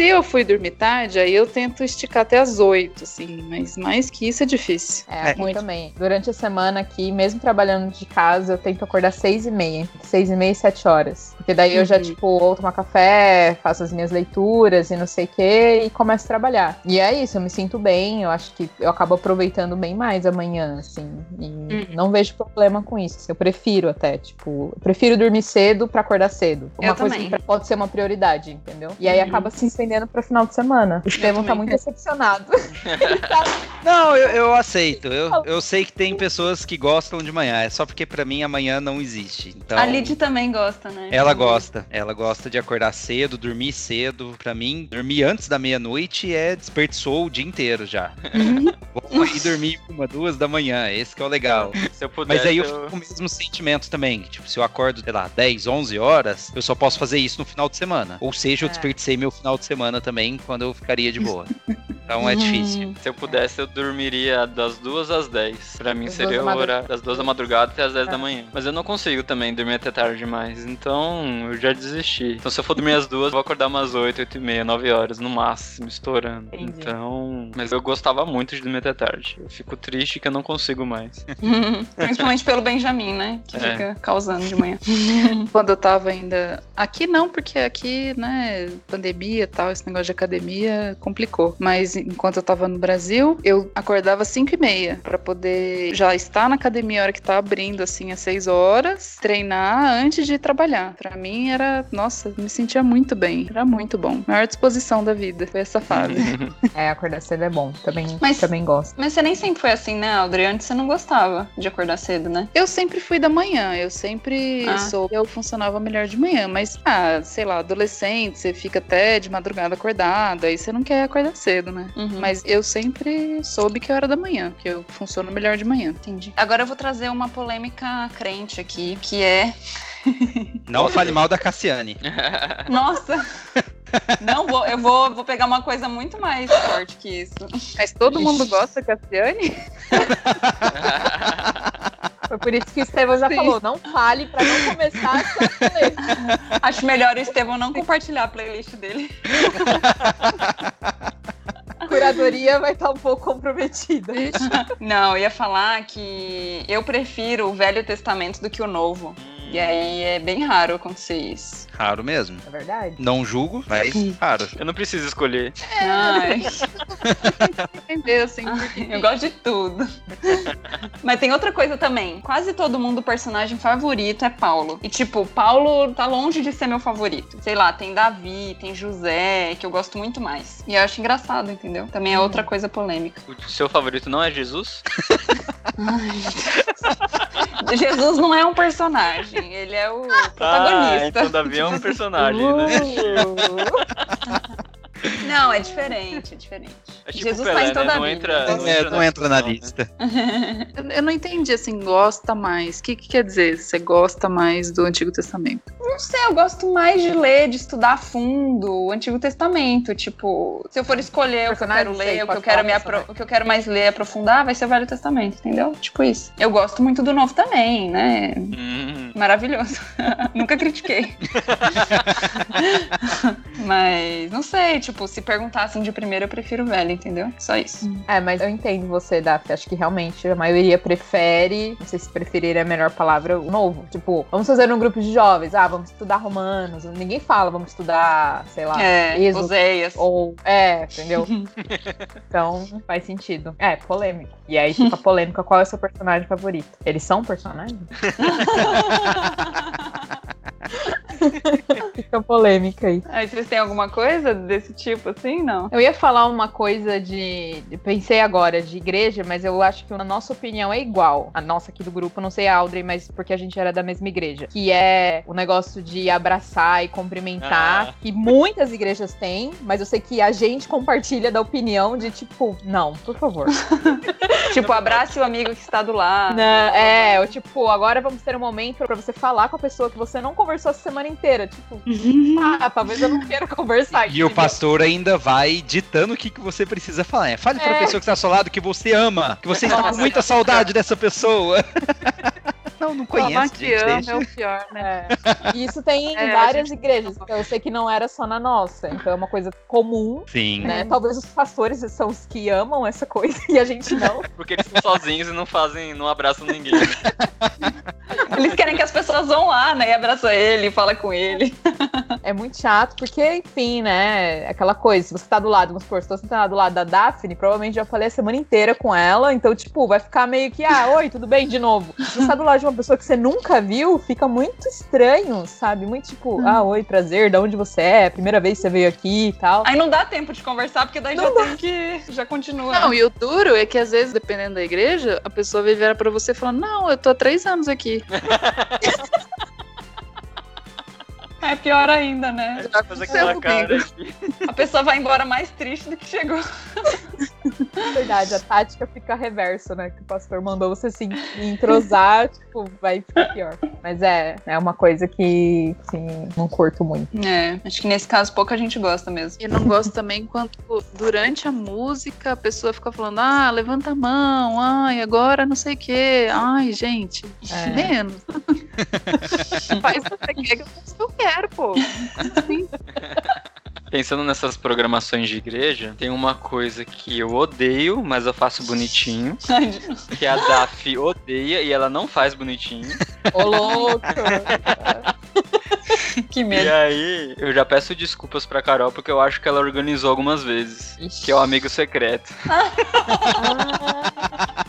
Se eu fui dormir tarde, aí eu tento esticar até as 8, assim, mas mais que isso é difícil. É, aqui Muito. também. Durante a semana aqui, mesmo trabalhando de casa, eu tento acordar seis e meia. Seis e meia e sete horas. Porque daí eu já, Uhum. tipo, ou tomo café, faço as minhas leituras e não sei o quê, e começo a trabalhar. E é isso, eu me sinto bem, eu acho que eu acabo aproveitando bem mais amanhã, assim. E Uhum. não vejo problema com isso. Eu prefiro até, tipo, eu prefiro dormir cedo pra acordar cedo. Uma Eu coisa também. que pode ser uma prioridade, entendeu? E aí Uhum. acaba se estendendo pro final de semana. O Estevão tá muito decepcionado. Tá Não, eu, eu aceito. Eu, eu sei que tem pessoas que gostam de manhã. É só porque pra mim amanhã não existe. Então, A Lid também gosta, né? ela gosta. Ela gosta de acordar cedo, dormir cedo. Pra mim, dormir antes da meia-noite é desperdiçou o dia inteiro já. Vou ir dormir uma, duas da manhã. Esse que é o legal. Se eu pudesse, Mas aí eu eu... fico com o mesmo sentimento também. Tipo, se eu acordo, sei lá, 10, 11 horas, eu só posso fazer isso no final de semana. Ou seja, eu É. desperdicei meu final de semana também, quando eu ficaria de boa. Então é difícil. Se eu pudesse, eu dormiria das duas às 10. Pra mim Das seria o horário das duas da madrugada até as 10 É. da manhã. Mas eu não consigo também dormir até tarde demais. Então eu já desisti. Então se eu for dormir às duas, eu vou acordar umas 8, 8 e meia, 9 horas no máximo, estourando. Entendi. Então. Mas eu gostava muito de dormir até tarde. Eu fico triste que eu não consigo mais. Principalmente pelo Benjamin, né? Que É. fica causando de manhã. Quando eu tava ainda. Aqui não, porque aqui, né, pandemia e tal, esse negócio de academia complicou. Mas enquanto eu tava no Brasil, eu acordava às 5 e meia pra poder já estar na academia a hora que tá abrindo, assim, às 6 horas, treinar antes de trabalhar. Pra mim era, nossa, me sentia muito bem. Era muito bom. Maior disposição da vida. Foi essa fase. É, acordar cedo é bom. Também, Mas- também gosto. Mas você nem sempre foi assim, né, Audrey? Antes você não gostava de acordar cedo, né? Eu sempre fui da manhã, eu sempre Ah. soube que eu funcionava melhor de manhã, mas, ah, sei lá, adolescente, você fica até de madrugada acordado, aí você não quer acordar cedo, né? Uhum. Mas eu sempre soube que eu era da manhã, que eu funciono melhor de manhã. Entendi. Agora eu vou trazer uma polêmica crente aqui, que é. Não fale mal da Cassiane. Nossa! Não vou, eu vou, vou pegar uma coisa muito mais forte que isso. Mas todo mundo gosta, Cassiane? Foi por isso que o Estevão já Sim. falou, não fale pra não começar a. Acho melhor o Estevão não compartilhar a playlist dele. A curadoria vai estar um pouco comprometida. Não, eu ia falar que eu prefiro o Velho Testamento do que o Novo. E aí é bem raro acontecer isso. Raro mesmo. É verdade? Não julgo, mas raro. Eu não preciso escolher. Ai, Entender, assim, porque... eu gosto de tudo. Mas tem outra coisa também. Quase todo mundo, o personagem favorito é Paulo. E tipo, Paulo tá longe de ser meu favorito. Sei lá, tem Davi, tem José, que eu gosto muito mais. E eu acho engraçado, entendeu? Também é outra coisa polêmica. O seu favorito não é Jesus? Jesus não é um personagem, ele é o Ah, protagonista. então Davi é um personagem, né? Não, é diferente, é diferente. É tipo Jesus Pelé, tá em toda né? a Não vida. entra, Não, é, não entra na né? lista. Eu- Eu não entendi, assim, gosta mais. O que, que quer dizer? Você gosta mais do Antigo Testamento? Não sei, eu gosto mais de ler, de estudar a fundo o Antigo Testamento. Tipo, se eu for escolher o que eu quero sei, ler, o que eu quero, me apro- o que eu quero mais ler e aprofundar, vai ser o Velho Testamento, entendeu? Tipo isso. Eu gosto muito do Novo também, né? Hum, Maravilhoso. Nunca critiquei. Mas, não sei, tipo, se perguntassem de primeiro, eu prefiro o velho, entendeu? Só isso. É, mas eu entendo você, Daphne. Acho que realmente a maioria prefere, não sei se preferir é a melhor palavra, o novo. Tipo, vamos fazer um grupo de jovens. Ah, vamos estudar romanos. Ninguém fala, vamos estudar, sei lá, É, Êxodo. Oséias. Ou. É, entendeu? então faz sentido. É, polêmico. E aí fica polêmica qual é o seu personagem favorito. Eles são personagens? fica polêmica aí. Aí vocês têm alguma coisa desse tipo assim? Não. Eu ia falar uma coisa de. Pensei agora de igreja, mas eu acho que a nossa opinião é igual. A nossa aqui do grupo, não sei a Audrey, mas porque a gente era da mesma igreja. Que é o negócio de abraçar e cumprimentar, Ah. que muitas igrejas têm, mas eu sei que a gente compartilha da opinião de tipo, não, por favor. Tipo, abrace o amigo que está do lado. Não, é, eu, tipo, agora vamos ter um momento pra você falar com a pessoa que você não conversou a semana inteira. Tipo, ah, talvez eu não queira conversar. E o entendeu? pastor ainda vai ditando o que, que você precisa falar. É, Fale pra É. pessoa que está ao seu lado que você ama, que você está com Nossa. muita saudade dessa pessoa. Não, não conheço, deixa. é o pior, né? Isso tem em É, várias gente- igrejas. Então eu sei que não era só na nossa. Então é uma coisa comum, Sim. né? Talvez os pastores são os que amam essa coisa e a gente não. Porque eles estão sozinhos e não fazem, não abraçam ninguém. né? Eles querem que as pessoas vão lá, né? E abraça ele, fala com ele. É muito chato, porque, enfim, né? Aquela coisa, se você tá do lado, vamos supor, se você tá do lado da Daphne, provavelmente já falei a semana inteira com ela, então, tipo, vai ficar meio que, ah, oi, tudo bem, de novo. Se você tá do lado de uma pessoa que você nunca viu, fica muito estranho, sabe? Muito tipo, ah, oi, prazer, de onde você é, primeira vez que você veio aqui e tal. Aí não dá tempo de conversar, porque daí já tem que. Já continua. Não, e o duro é que às vezes, dependendo da igreja, a pessoa vai virar pra você falando: Não, eu tô há três anos aqui. É pior ainda, né? Já aquela cara. assim. A pessoa vai embora mais triste do que chegou. É verdade, a tática fica reverso, né? Que o pastor mandou você se entrosar, tipo, vai ficar pior. Mas é, é uma coisa que, sim, não curto muito. É, acho que nesse caso pouca gente gosta mesmo. E não gosto também quando durante a música a pessoa fica falando: Ah, levanta a mão, ai, agora não sei o quê. Ai, gente, É. menos. Faz o que você quer que eu faça quero, pô. Assim. Pensando nessas programações de igreja, tem uma coisa que eu odeio, mas eu faço bonitinho. Que a Daf odeia e ela não faz bonitinho. Ô, louco! que E medo. aí, eu já peço desculpas pra Carol, porque eu acho que ela organizou algumas vezes. Ixi. Que é o amigo secreto. Ah,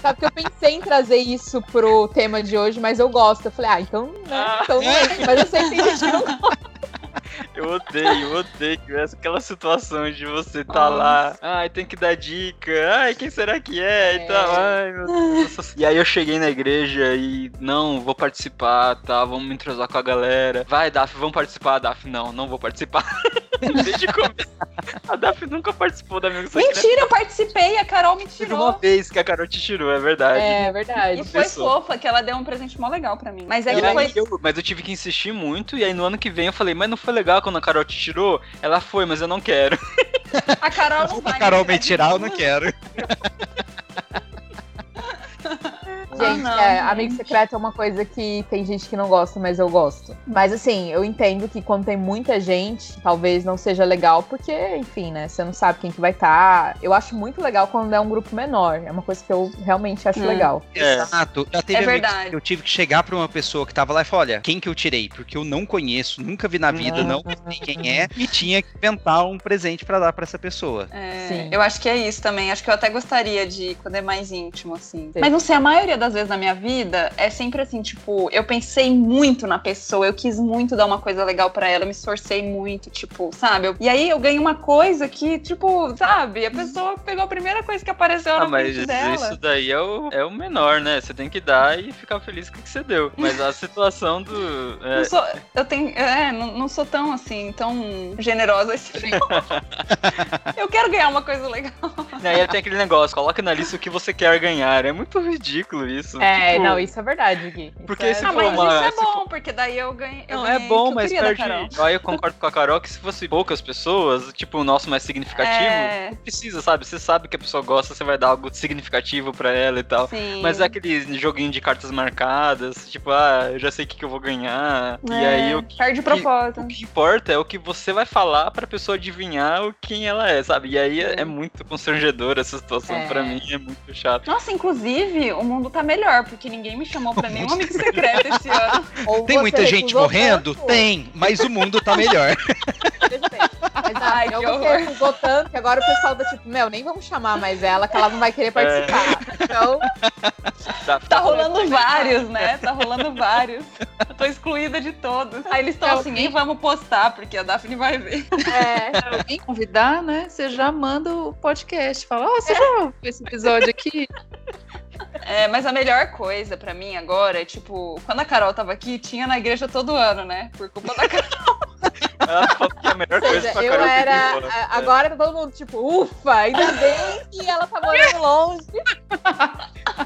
sabe que eu pensei em trazer isso pro tema de hoje, mas eu gosto. Eu falei, ah, então, né? Ah. Então, é. mas eu sei que tem gente que não gosta. Eu odeio, eu odeio aquela situação de você tá lá, ai, tem que dar dica, ai, quem será que é? É. E tal, ai, meu Deus. E aí eu cheguei na igreja e, não, vou participar, tá, vamos me entrosar com a galera. Vai, Daf, vamos participar, Daf. Não, não vou participar. Desde o começo. A Daf nunca participou da Amigo Secreto. Mentira, eu participei, a Carol me Teve tirou. uma vez que a Carol te tirou, é verdade. É verdade. E foi pessoa. fofa, que ela deu um presente mó legal pra mim. Mas é que foi. eu- mas eu tive que insistir muito, e aí no ano que vem eu falei, mas não foi legal quando a Carol te tirou? Ela foi, mas eu não quero. A Carol não Se vai. a Carol né? me tirar, eu não quero. Gente, não, é, gente. amigo secreto é uma coisa que tem gente que não gosta, mas eu gosto. Mas assim, eu entendo que quando tem muita gente, talvez não seja legal, porque, enfim, né? Você não sabe quem que vai estar. Eu acho muito legal quando é um grupo menor. É uma coisa que eu realmente acho Hum. legal. É. Exato. Já teve É verdade. que Eu tive que chegar pra uma pessoa que tava lá e falar: olha, quem que eu tirei? Porque eu não conheço, nunca vi na vida, não sei quem é, e tinha que inventar um presente pra dar pra essa pessoa. É, Sim. eu acho que é isso também. Acho que eu até gostaria de quando é mais íntimo, assim. Sim. Mas não sei, a maioria das vezes na minha vida é sempre assim, tipo, eu pensei muito na pessoa, eu quis muito dar uma coisa legal pra ela, eu me esforcei muito, tipo, sabe? Eu- e aí eu ganhei uma coisa que, tipo, sabe? A pessoa pegou a primeira coisa que apareceu na Ah, mas frente dela. isso daí é o, é o menor, né? Você tem que dar e ficar feliz com o que você deu. Mas a situação do. é, sou, eu tenho, é, não, não sou tão assim, tão generosa assim. eu quero ganhar uma coisa legal. E aí tem aquele negócio, coloca na lista o que você quer ganhar. É muito ridículo isso. É, tipo, não, isso é verdade, Gui. Isso Porque é... se Ah, for mas uma- isso é bom, porque daí eu ganhei. eu Não, é ganhei o bom, mas perde. Aí eu concordo com a Carol que se fosse poucas pessoas, tipo, o nosso mais significativo, É. não precisa, sabe? Você sabe que a pessoa gosta, você vai dar algo significativo pra ela e tal. Sim. Mas é aquele joguinho de cartas marcadas, tipo, ah, eu já sei o que, que eu vou ganhar. E É, aí o que, Perde o propósito. o que importa é o que você vai falar pra pessoa adivinhar o quem ela é, sabe? E aí é, é muito constrangedora essa situação É. pra mim, é muito chato. Nossa, inclusive, o mundo tá melhor, porque ninguém me chamou pra nenhum amigo secreto esse ano. Ou Tem muita gente morrendo? tanto, Tem, mas o mundo tá melhor. Mas Ai, que ou horror. recusou tanto que agora o pessoal tá tipo, meu, nem vamos chamar mais ela, que ela não vai querer participar. Então, Tá, Tá rolando vários, né? Tá rolando vários. Eu tô excluída de todos. Aí eles estão É, assim, nem vamos postar, porque a Daphne vai ver. é. Se alguém convidar, né? Você já manda o podcast. Fala, ó, você já ouviu esse episódio aqui? É, mas a melhor coisa pra mim agora é, tipo, quando a Carol tava aqui, tinha na igreja todo ano, né? Por culpa da Carol. Ela falou que é a melhor coisa seja, pra eu Carol ter era. ido embora. a- Agora tá todo mundo tipo, ufa, ainda bem que ela tá morando longe.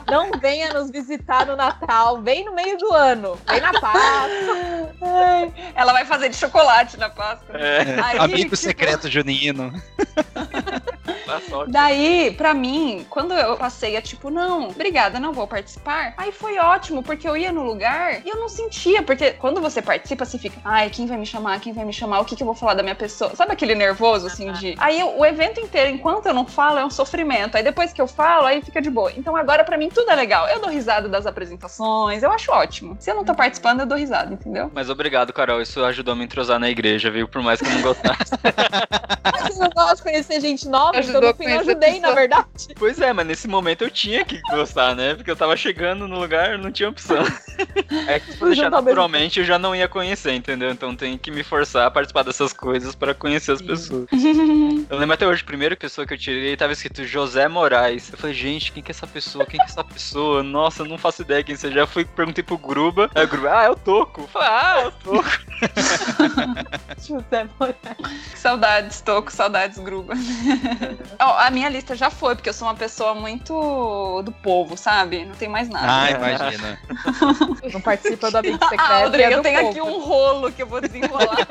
Não venha nos visitar no Natal, vem no meio do ano, vem na Páscoa. Ai, ela vai fazer de chocolate na Páscoa. É. Aí, Amigo tipo, secreto junino. Paçoca. Daí, pra mim, quando eu passei a tipo, não, obrigada, não vou participar, aí foi ótimo, porque eu ia no lugar e eu não sentia, porque quando você participa, você fica, ai, quem vai me chamar, quem vai me chamar, o que, que eu vou falar da minha pessoa? Sabe aquele nervoso, assim, de. Aí o evento inteiro, enquanto eu não falo, é um sofrimento. Aí depois que eu falo, aí fica de boa. Então agora, pra mim, tudo é legal. Eu dou risada das apresentações, eu acho ótimo. Se eu não tô participando, eu dou risada, entendeu? Mas obrigado, Carol. Isso ajudou a me entrosar na igreja, viu? Por mais que eu não gostasse. Mas eu gosto de conhecer gente nova, então Ajudou no a fim eu ajudei, na verdade. pois é, mas nesse momento eu tinha que gostar, né? Porque eu tava chegando no lugar, não tinha opção. É que se for deixar naturalmente, eu já não ia conhecer, entendeu? Então tem que me forçar a participar dessas coisas pra conhecer as pessoas. Eu lembro até hoje, a primeira pessoa que eu tirei tava escrito José Moraes. Eu falei, gente, quem que é essa pessoa? Quem que é essa pessoa? Nossa, eu não faço ideia quem seja. Já fui, perguntei pro Gruba. Aí o Gruba, ah, é o Toco. Eu falei, ah, é o Toco. José Moraes. Saudades, tô com saudades, Gruba. Ó, a minha lista já foi, porque eu sou uma pessoa muito do povo, sabe? Não tem mais nada. Ah, imagina. Não participa do amigo secreto. Ah, Audrey, é eu tenho povo. aqui um rolo que eu vou desenrolar.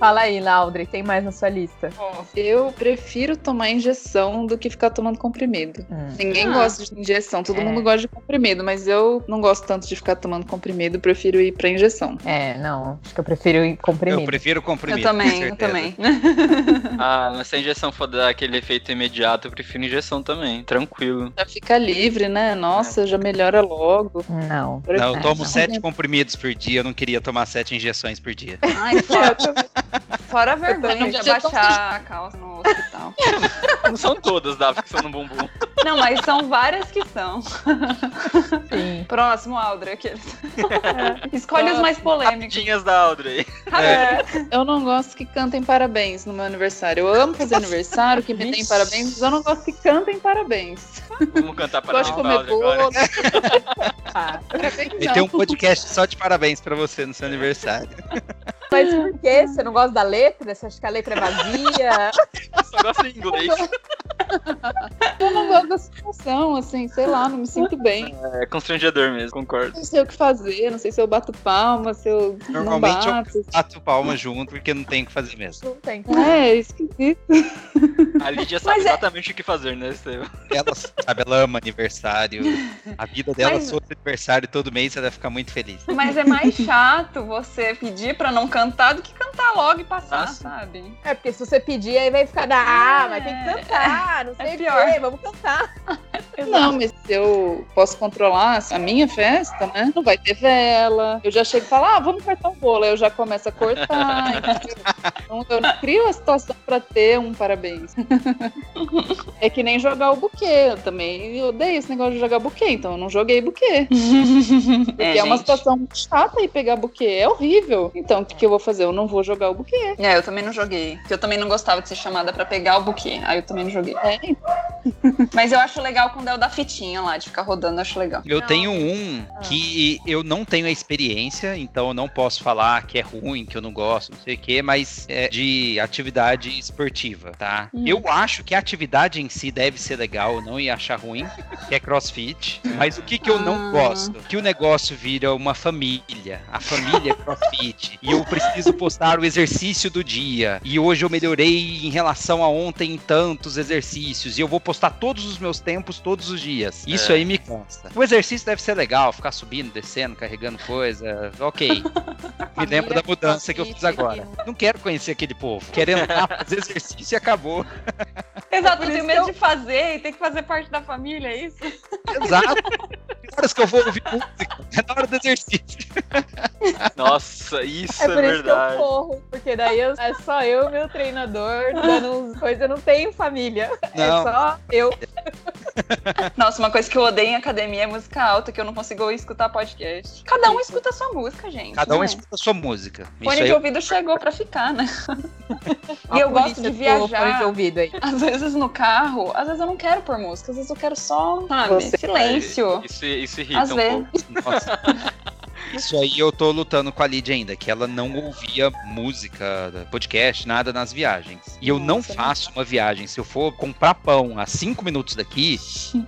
Fala aí, Laudre, tem mais na sua lista? Ó, Eu prefiro tomar injeção do que ficar tomando comprimido. Ninguém Ah. gosta de injeção, todo É. mundo gosta de comprimido, mas eu não gosto tanto de ficar tomando comprimido, prefiro ir pra injeção. É, não. Acho que eu prefiro ir Eu comprimido. prefiro comprimido. eu também, com eu também. Ah, mas se a injeção for dar aquele efeito imediato, eu prefiro injeção também. Tranquilo. Já fica livre, né? Nossa, já melhora logo. Não. Não, eu É, tomo não. sete comprimidos por dia, eu não queria tomar sete injeções por dia. Ai, fora, fora a vergonha de abaixar a calça no hospital. Não são todas da que são no bumbum. Não, mas são várias que são. Sim. Próximo, Audrey, aqueles. Escolhe os mais polêmicos. Rapidinhas da Audrey. É. Eu não gosto que cantem parabéns no meu aniversário. Eu amo fazer aniversário, que me deem parabéns, mas eu não gosto que cantem parabéns. Vamos cantar para Gosto de a comer agora. Ah, E tem um podcast só de parabéns pra você no seu aniversário. Mas por quê? Você não gosta da letra? Você acha que a letra é vazia? Eu só gosto em inglês. Eu não gosto da situação, assim, sei lá, não me sinto bem. É constrangedor mesmo, concordo. Não sei o que fazer, não sei se eu bato palma, se eu Normalmente eu não bato. bato palma junto porque não tem o que fazer mesmo. Não tem. É, esquisito. A Lídia sabe Mas é- exatamente o que fazer, né, Estevam? Ela sabe, ela ama aniversário. A vida dela, Mas- aniversário todo mês, ela vai ficar muito feliz. Mas é mais chato você pedir pra não cantar do que cantar logo e passar, sim. sabe? É, porque se você pedir, aí vai ficar, ah, É, mas tem que cantar, não sei é o pior. quê, vamos cantar. Não, mas se eu posso controlar a minha festa, né? Não vai ter vela. Eu já chego e falo, ah, vamos cortar o bolo. Aí eu já começo a cortar. Então eu não crio a situação pra ter um parabéns. É que nem jogar o buquê. Eu também odeio esse negócio de jogar buquê, então eu não joguei buquê. Porque é, uma gente. situação muito chata e pegar buquê. É horrível. Então o que, que eu vou fazer? Eu não vou jogar o buquê. É, eu também não joguei. Porque eu também não gostava de ser chamada pra pegar o buquê. Aí eu também não joguei. É, Mas eu acho legal quando é o da fitinha lá, de ficar rodando, eu acho legal. Eu Não. tenho um que eu não tenho a experiência, então eu não posso falar que é ruim, que eu não gosto, não sei o quê, mas é de atividade esportiva, tá? Hum. Eu acho que a atividade em si deve ser legal, eu não ia achar ruim, que é crossfit, mas o que que eu não Ah. gosto? Que o negócio vira uma família, a família é crossfit, e eu preciso postar o exercício do dia, e hoje eu melhorei em relação a ontem em tantos exercícios, e eu vou postar todos os meus tempos todos os dias. Isso É. aí me consta. O exercício deve ser legal, ficar subindo, descendo, carregando coisa, ok. Me lembro da mudança que eu fiz agora. Não quero conhecer aquele povo. Querendo lá fazer exercício e acabou. Exato, eu tenho medo que de fazer e ter que fazer parte da família, é isso? Exato. Tem horas que eu vou ouvir música. É na hora do exercício. Nossa, isso É é, por isso que eu verdade. corro, porque daí eu- é só eu e meu treinador dando uns coisas, eu não tenho família. É Não. só eu. Nossa, uma coisa que eu odeio em academia é música alta, que eu não consigo escutar podcast. Cada um escuta a sua música, gente. Cada um né? escuta a sua música. Isso Fone aí de eu- ouvido chegou pra ficar, né? E eu gosto de do fone de viajar. ouvido aí. Às vezes no carro, às vezes eu não quero pôr música, às vezes eu quero só, sabe, Você- silêncio. Isso, isso irrita Às um vezes. pouco. Nossa, Isso aí eu tô lutando com a Lídia ainda, que ela não ouvia música, podcast, nada nas viagens. E eu não Nossa, faço uma viagem. Se eu for comprar pão a cinco minutos daqui,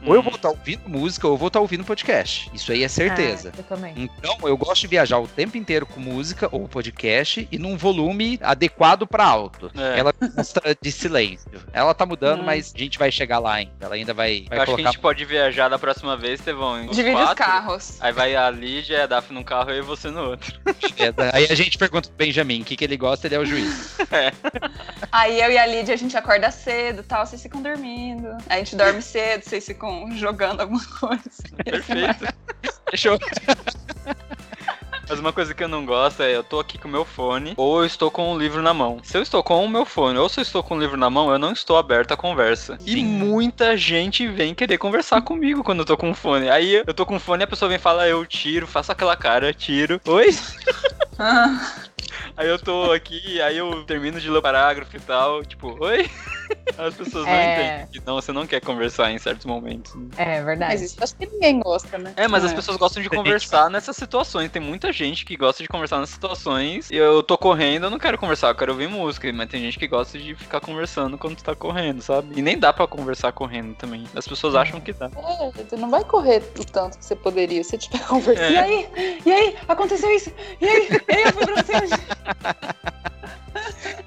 ou eu vou estar ouvindo música ou eu vou estar ouvindo podcast. Isso aí é certeza. É, eu também. Então, eu gosto de viajar o tempo inteiro com música ou podcast e num volume adequado pra alto. É. Ela gosta de silêncio. Ela tá mudando, Hum. mas a gente vai chegar lá ainda. Ela ainda vai, vai Eu acho que a colocar. gente pode viajar da próxima vez, Tevão. em Divide os quatro. carros. Aí vai a Lídia, a Daphne num carro e você no outro. Aí a gente pergunta pro Benjamin o que, que ele gosta, ele é o juiz. Aí eu e a Lídia, a gente acorda cedo tal, vocês ficam dormindo. A gente dorme cedo, vocês ficam jogando alguma coisa. Perfeito. Fechou. Mas uma coisa que eu não gosto é eu tô aqui com o meu fone ou eu estou com o livro na mão. Se eu estou com o meu fone ou se eu estou com o livro na mão, eu não estou aberto à conversa. E Sim. muita gente vem querer conversar comigo quando eu tô com o fone. Aí eu tô com o fone e a pessoa vem e fala, eu tiro, faço aquela cara, tiro. Oi? Ah, Aí eu tô aqui, aí eu termino de ler o parágrafo e tal, tipo, oi? As pessoas não É. entendem que não, você não quer conversar em certos momentos. É verdade. Mas isso acho que ninguém gosta, né? É, mas as É. pessoas gostam de conversar nessas situações. Tem muita gente que gosta de conversar nessas situações. E eu tô correndo, eu não quero conversar, eu quero ouvir música. Mas tem gente que gosta de ficar conversando quando tu tá correndo, sabe? E nem dá pra conversar correndo também. As pessoas acham que dá. É, tu não vai correr o tanto que você poderia se tiver conversando. E aí? E aí? Aconteceu isso? E aí? E aí eu fui pra você hoje?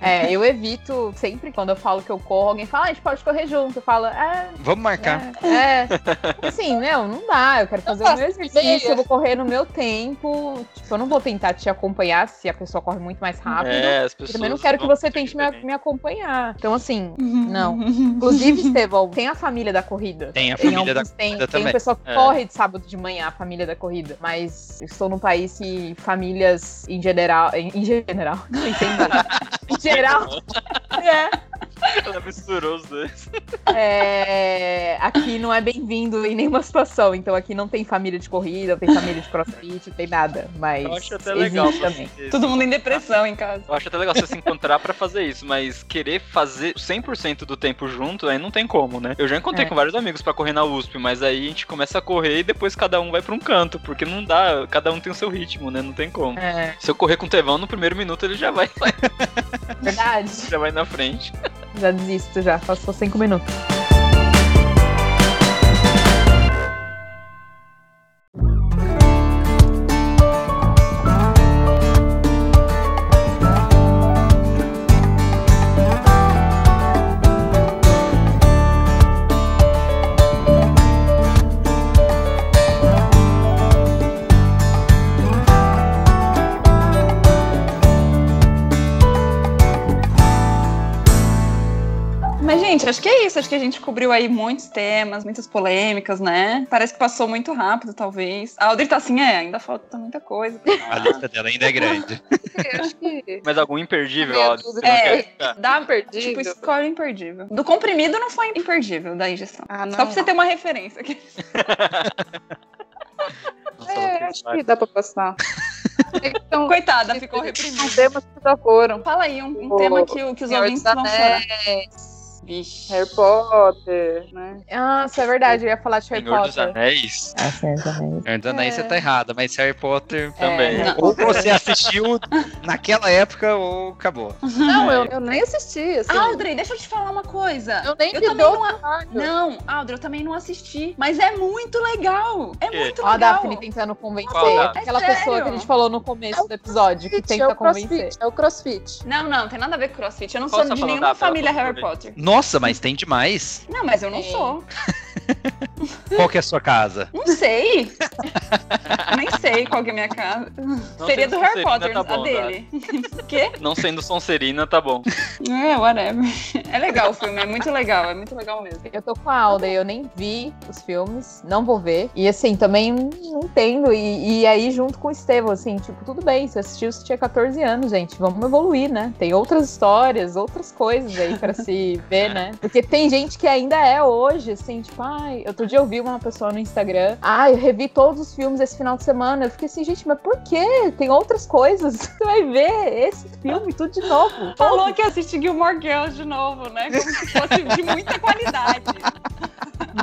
É, eu evito sempre quando eu falo que eu corro, alguém fala, ah, a gente pode correr junto. Eu falo, é, Vamos marcar. É, é. Assim, meu, não dá. Eu quero fazer o meu exercício, eu vou correr no meu tempo. Tipo, eu não vou tentar te acompanhar se a pessoa corre muito mais rápido. É, as Eu também não quero que você tente me, me acompanhar. Então, assim, não. Inclusive, Estevão, tem a família da corrida. Tem a Tem família da tem, corrida tem também. pessoal que É. corre de sábado de manhã, a família da corrida. Mas eu estou num país que famílias em general. Em, em general. Não entendo. Em geral. É. Ela misturou os dois. É, aqui não é bem-vindo em nenhuma situação. Então aqui não tem família de corrida, não tem família de crossfit, não tem nada. Mas Eu acho até legal. também. você- Todo mundo em depressão em casa. Eu acho até legal você se encontrar pra fazer isso, mas querer fazer 100% do tempo junto, aí não tem como, né? Eu já encontrei É. com vários amigos pra correr na USP, mas aí a gente começa a correr e depois cada um vai pra um canto, porque não dá, cada um tem o seu ritmo, né? Não tem como. É, Se eu correr com o Tevão no primeiro minuto, ele já vai, verdade. já vai na frente. Já desisto, já. Passou cinco minutos. Gente, acho que é isso. Acho que a gente cobriu aí muitos temas, muitas polêmicas, né? Parece que passou muito rápido, talvez. A Audrey tá assim, é, ainda falta muita coisa. A lista dela ainda é grande. Acho que Mas algum imperdível, não É. quer. Dá, imperdível. tipo, escolhe imperdível. Do comprimido não foi imperdível da ingestão. Ah, não. Só pra você ter uma referência. aqui. Nossa, É, acho que dá pra passar. Então, Coitada, ficou são reprimida. temas que já foram. Fala aí um, um tema que, o- que os ouvintes vão chorar. Anéis, Vixe. Harry Potter, né? Ah, isso é verdade. Eu ia falar de Harry Senhor dos Potter. Anéis Ah, Senhor dos Anéis. Hernando, aí É. você tá errada, mas Harry Potter. também. É, Ou você assistiu naquela época ou acabou. Não, eu, eu nem assisti, assim. Audrey, deixa eu te falar uma coisa. eu nem eu dou não a-. Não, Audrey, eu também não assisti. Mas é muito legal. É quê? muito Ó a legal. Daphne tentando convencer. Qual Daphne? Aquela É pessoa que a gente falou no começo do episódio, que Crossfit, tenta é convencer. crossfit, é o crossfit. Não, não, tem nada a ver com crossfit. Eu não Qual sou de nenhuma família Harry Potter. Nossa, mas tem demais. Não, mas eu não É. sou. Qual que é a sua casa? Não sei. Nem sei qual que é a minha casa. Não Seria do Harry Potter, tá a bom, dele. Quê? Não sendo Sonserina, tá bom. É, whatever. É legal o filme, é muito legal, é muito legal mesmo. Eu tô com a Alda, eu nem vi os filmes, não vou ver. E assim, também não entendo. E, e aí, junto com o Estevão, assim, tipo, tudo bem, você assistiu, você tinha 14 anos, gente. Vamos evoluir, né? Tem outras histórias, outras coisas aí pra se ver, né? Porque tem gente que ainda é hoje, assim, tipo, ai, outro dia eu vi uma pessoa no Instagram, ai, eu revi todos os filmes esse final de semana. Eu fiquei assim, gente, mas por quê? Tem outras coisas. Você vai ver esse filme tudo de novo. Falou que ia assistir Gilmore Girls de novo, né? Como se fosse de muita qualidade.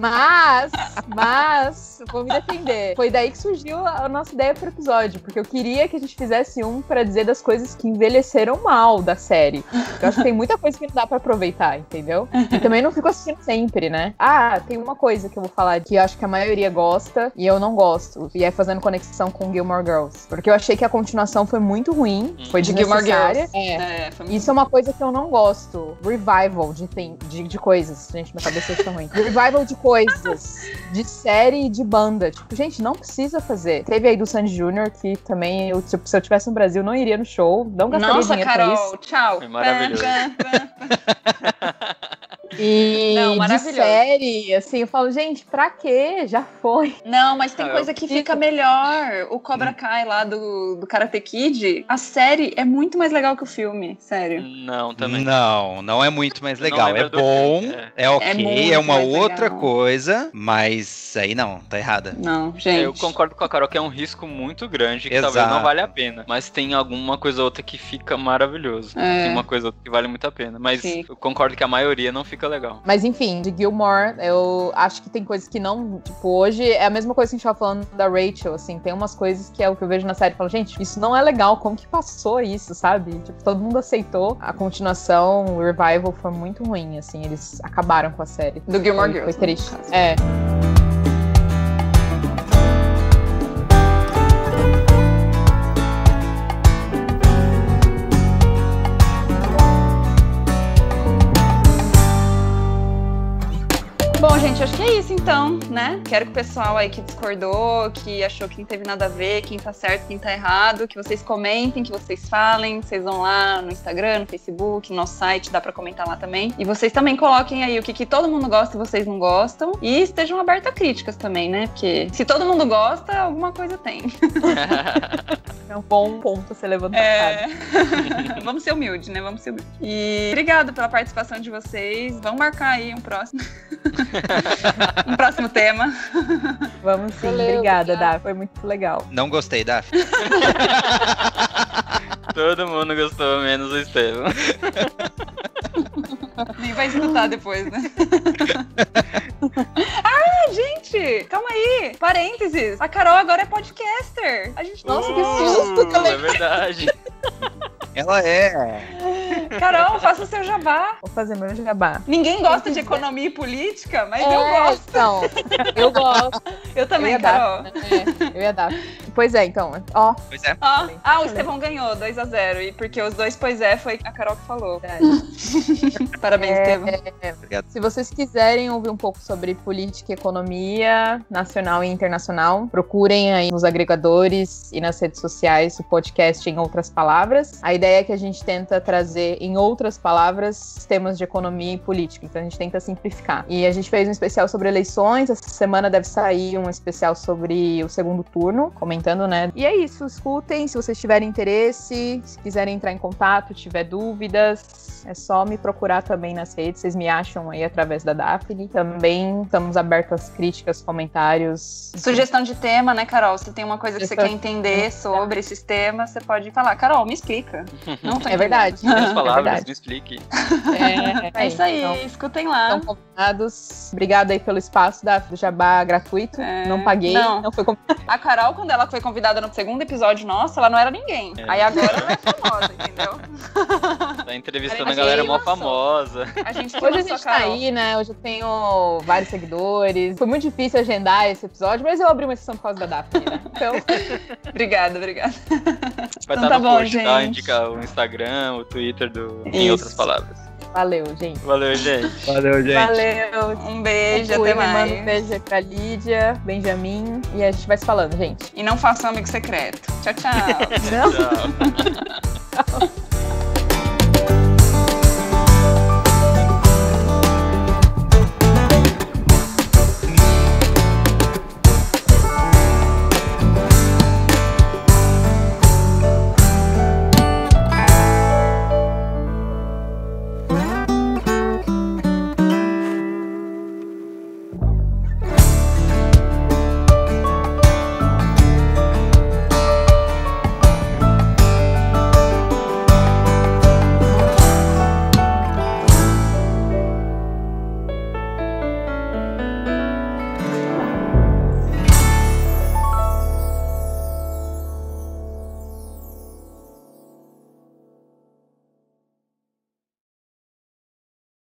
Mas, mas, vou me defender. Foi daí que surgiu a nossa ideia pro episódio, porque eu queria que a gente fizesse um pra dizer das coisas que envelheceram mal da série. Eu acho que tem muita coisa que não dá pra aproveitar, entendeu? E também não fico assistindo sempre, né? Ah, tem uma coisa que eu vou falar que eu acho que a maioria gosta e eu não gosto. E é fazendo conexão com Gilmore Girls. Porque eu achei que a continuação foi muito ruim. Foi De Gilmore. Girls. É. É, Isso é uma coisa que eu não gosto. Revival de, tem- de, de coisas. Gente, minha cabeça está ruim. Revival de coisas. De série e de banda. Tipo, gente, não precisa fazer. Teve aí do Sandy Jr., que também, eu, tipo, se eu tivesse no Brasil, não iria no show. Não gastaria Nossa, dinheiro pra isso. Carol, tchau. Foi maravilhoso. E Não, de maravilhoso. série, assim, eu falo, gente, pra quê? Já foi. Não, mas tem Ah, coisa que fica melhor. O Cobra Kai lá do, do Karate Kid, a série é muito mais legal que o filme, sério. Não, também. Não, não é muito mais legal. É bom, filme, é, ok, é, muito uma mais outra legal. coisa, mas aí não, tá errada. Não, gente. Eu concordo com a Carol que é um risco muito grande, que Exato. talvez não vale a pena. Mas tem alguma coisa ou outra que fica maravilhoso. É. Tem uma coisa ou outra que vale muito a pena. Mas Sim. eu concordo que a maioria não fica legal. Mas enfim, de Gilmore, eu acho que tem coisas que não. Tipo, hoje é a mesma coisa que a gente tava falando da Rachel, assim. Tem umas coisas que é o que eu vejo na série e falo, gente, isso não é legal. Como que passou isso, sabe? Tipo, todo mundo aceitou. A continuação, o revival foi muito ruim, assim. Eles acabaram com a série. Do Gilmore Foi, Girls. foi né, triste. É. gente, acho que é isso então, né? Quero que o pessoal aí que discordou, que achou que não teve nada a ver, quem tá certo, quem tá errado, que vocês comentem, que vocês falem, vocês vão lá no Instagram, no Facebook, no nosso site, dá pra comentar lá também. E vocês também coloquem aí o que, que todo mundo gosta e vocês não gostam. E estejam abertos a críticas também, né? Porque se todo mundo gosta, alguma coisa tem. É um bom ponto a ser levantado. É. Vamos ser humildes, né? Vamos ser humildes. E obrigado pela participação de vocês. Vamos marcar aí um próximo. um próximo tema. Vamos sim. Valeu, Obrigada. Dá. Foi muito legal. Não gostei, Daphne. Todo mundo gostou, menos o Estevam. Nem vai escutar depois, né? ah, gente! Calma aí! Parênteses! A Carol agora é podcaster! A gente. Nossa, que Uh, susto, que É verdade. Ela é. Carol, faça o seu jabá! Vou fazer meu jabá. Ninguém gosta de economia e política, mas eu É, gosto. Então, eu gosto. Eu também, eu ia dar, Carol. né? É, eu ia dar. Pois é, então. Ó, Pois é. Ó, ah, o Estevão ganhou 2x0. E porque os dois, pois é, foi a Carol que falou. Parabéns, É. Obrigado. se vocês quiserem ouvir um pouco sobre política e economia nacional e internacional, procurem aí nos agregadores e nas redes sociais o podcast em outras palavras. A ideia é que a gente tenta trazer em outras palavras temas de economia e política. Então a gente tenta simplificar. E a gente fez um especial sobre eleições. Essa semana deve sair um especial sobre o segundo turno, comentando, né? E é isso. Escutem se vocês tiverem interesse, se quiserem entrar em contato, tiver dúvidas, é só me procurar também nas redes. Vocês me acham aí através da Daphne. Também estamos abertos às críticas, comentários. Sugestão de tema, né, Carol? Se tem uma coisa que você quer entender sobre esses temas, você pode falar. Carol, me explica. Não tô É verdade. As É palavras, me explique. É isso aí, Então, escutem lá. Estão convidados. Obrigada aí pelo espaço da, do Jabá gratuito. É, Não paguei. não. Não, foi. A Carol, quando ela foi convidada no segundo episódio nosso, ela não era ninguém. É. Aí agora ela é famosa, entendeu? Tá entrevistando A a galera mó lançou. Famosa. A gente Hoje a gente tá Carol. aí, né? Hoje eu tenho vários seguidores. Foi muito difícil agendar esse episódio, mas eu abri uma sessão por causa da Daphne, né? Então, Obrigada, obrigada. Vai Então estar tá no bom, post, tá? gente. Indica o Instagram, o Twitter do. Em Isso. outras palavras. valeu, gente. Valeu, gente. Valeu, gente. Valeu. Um beijo, Fui, até me manda um mais. beijo aí pra Lídia, Benjamin. E a gente vai se falando, gente. E não faça um amigo secreto. Tchau, tchau. Não? Tchau.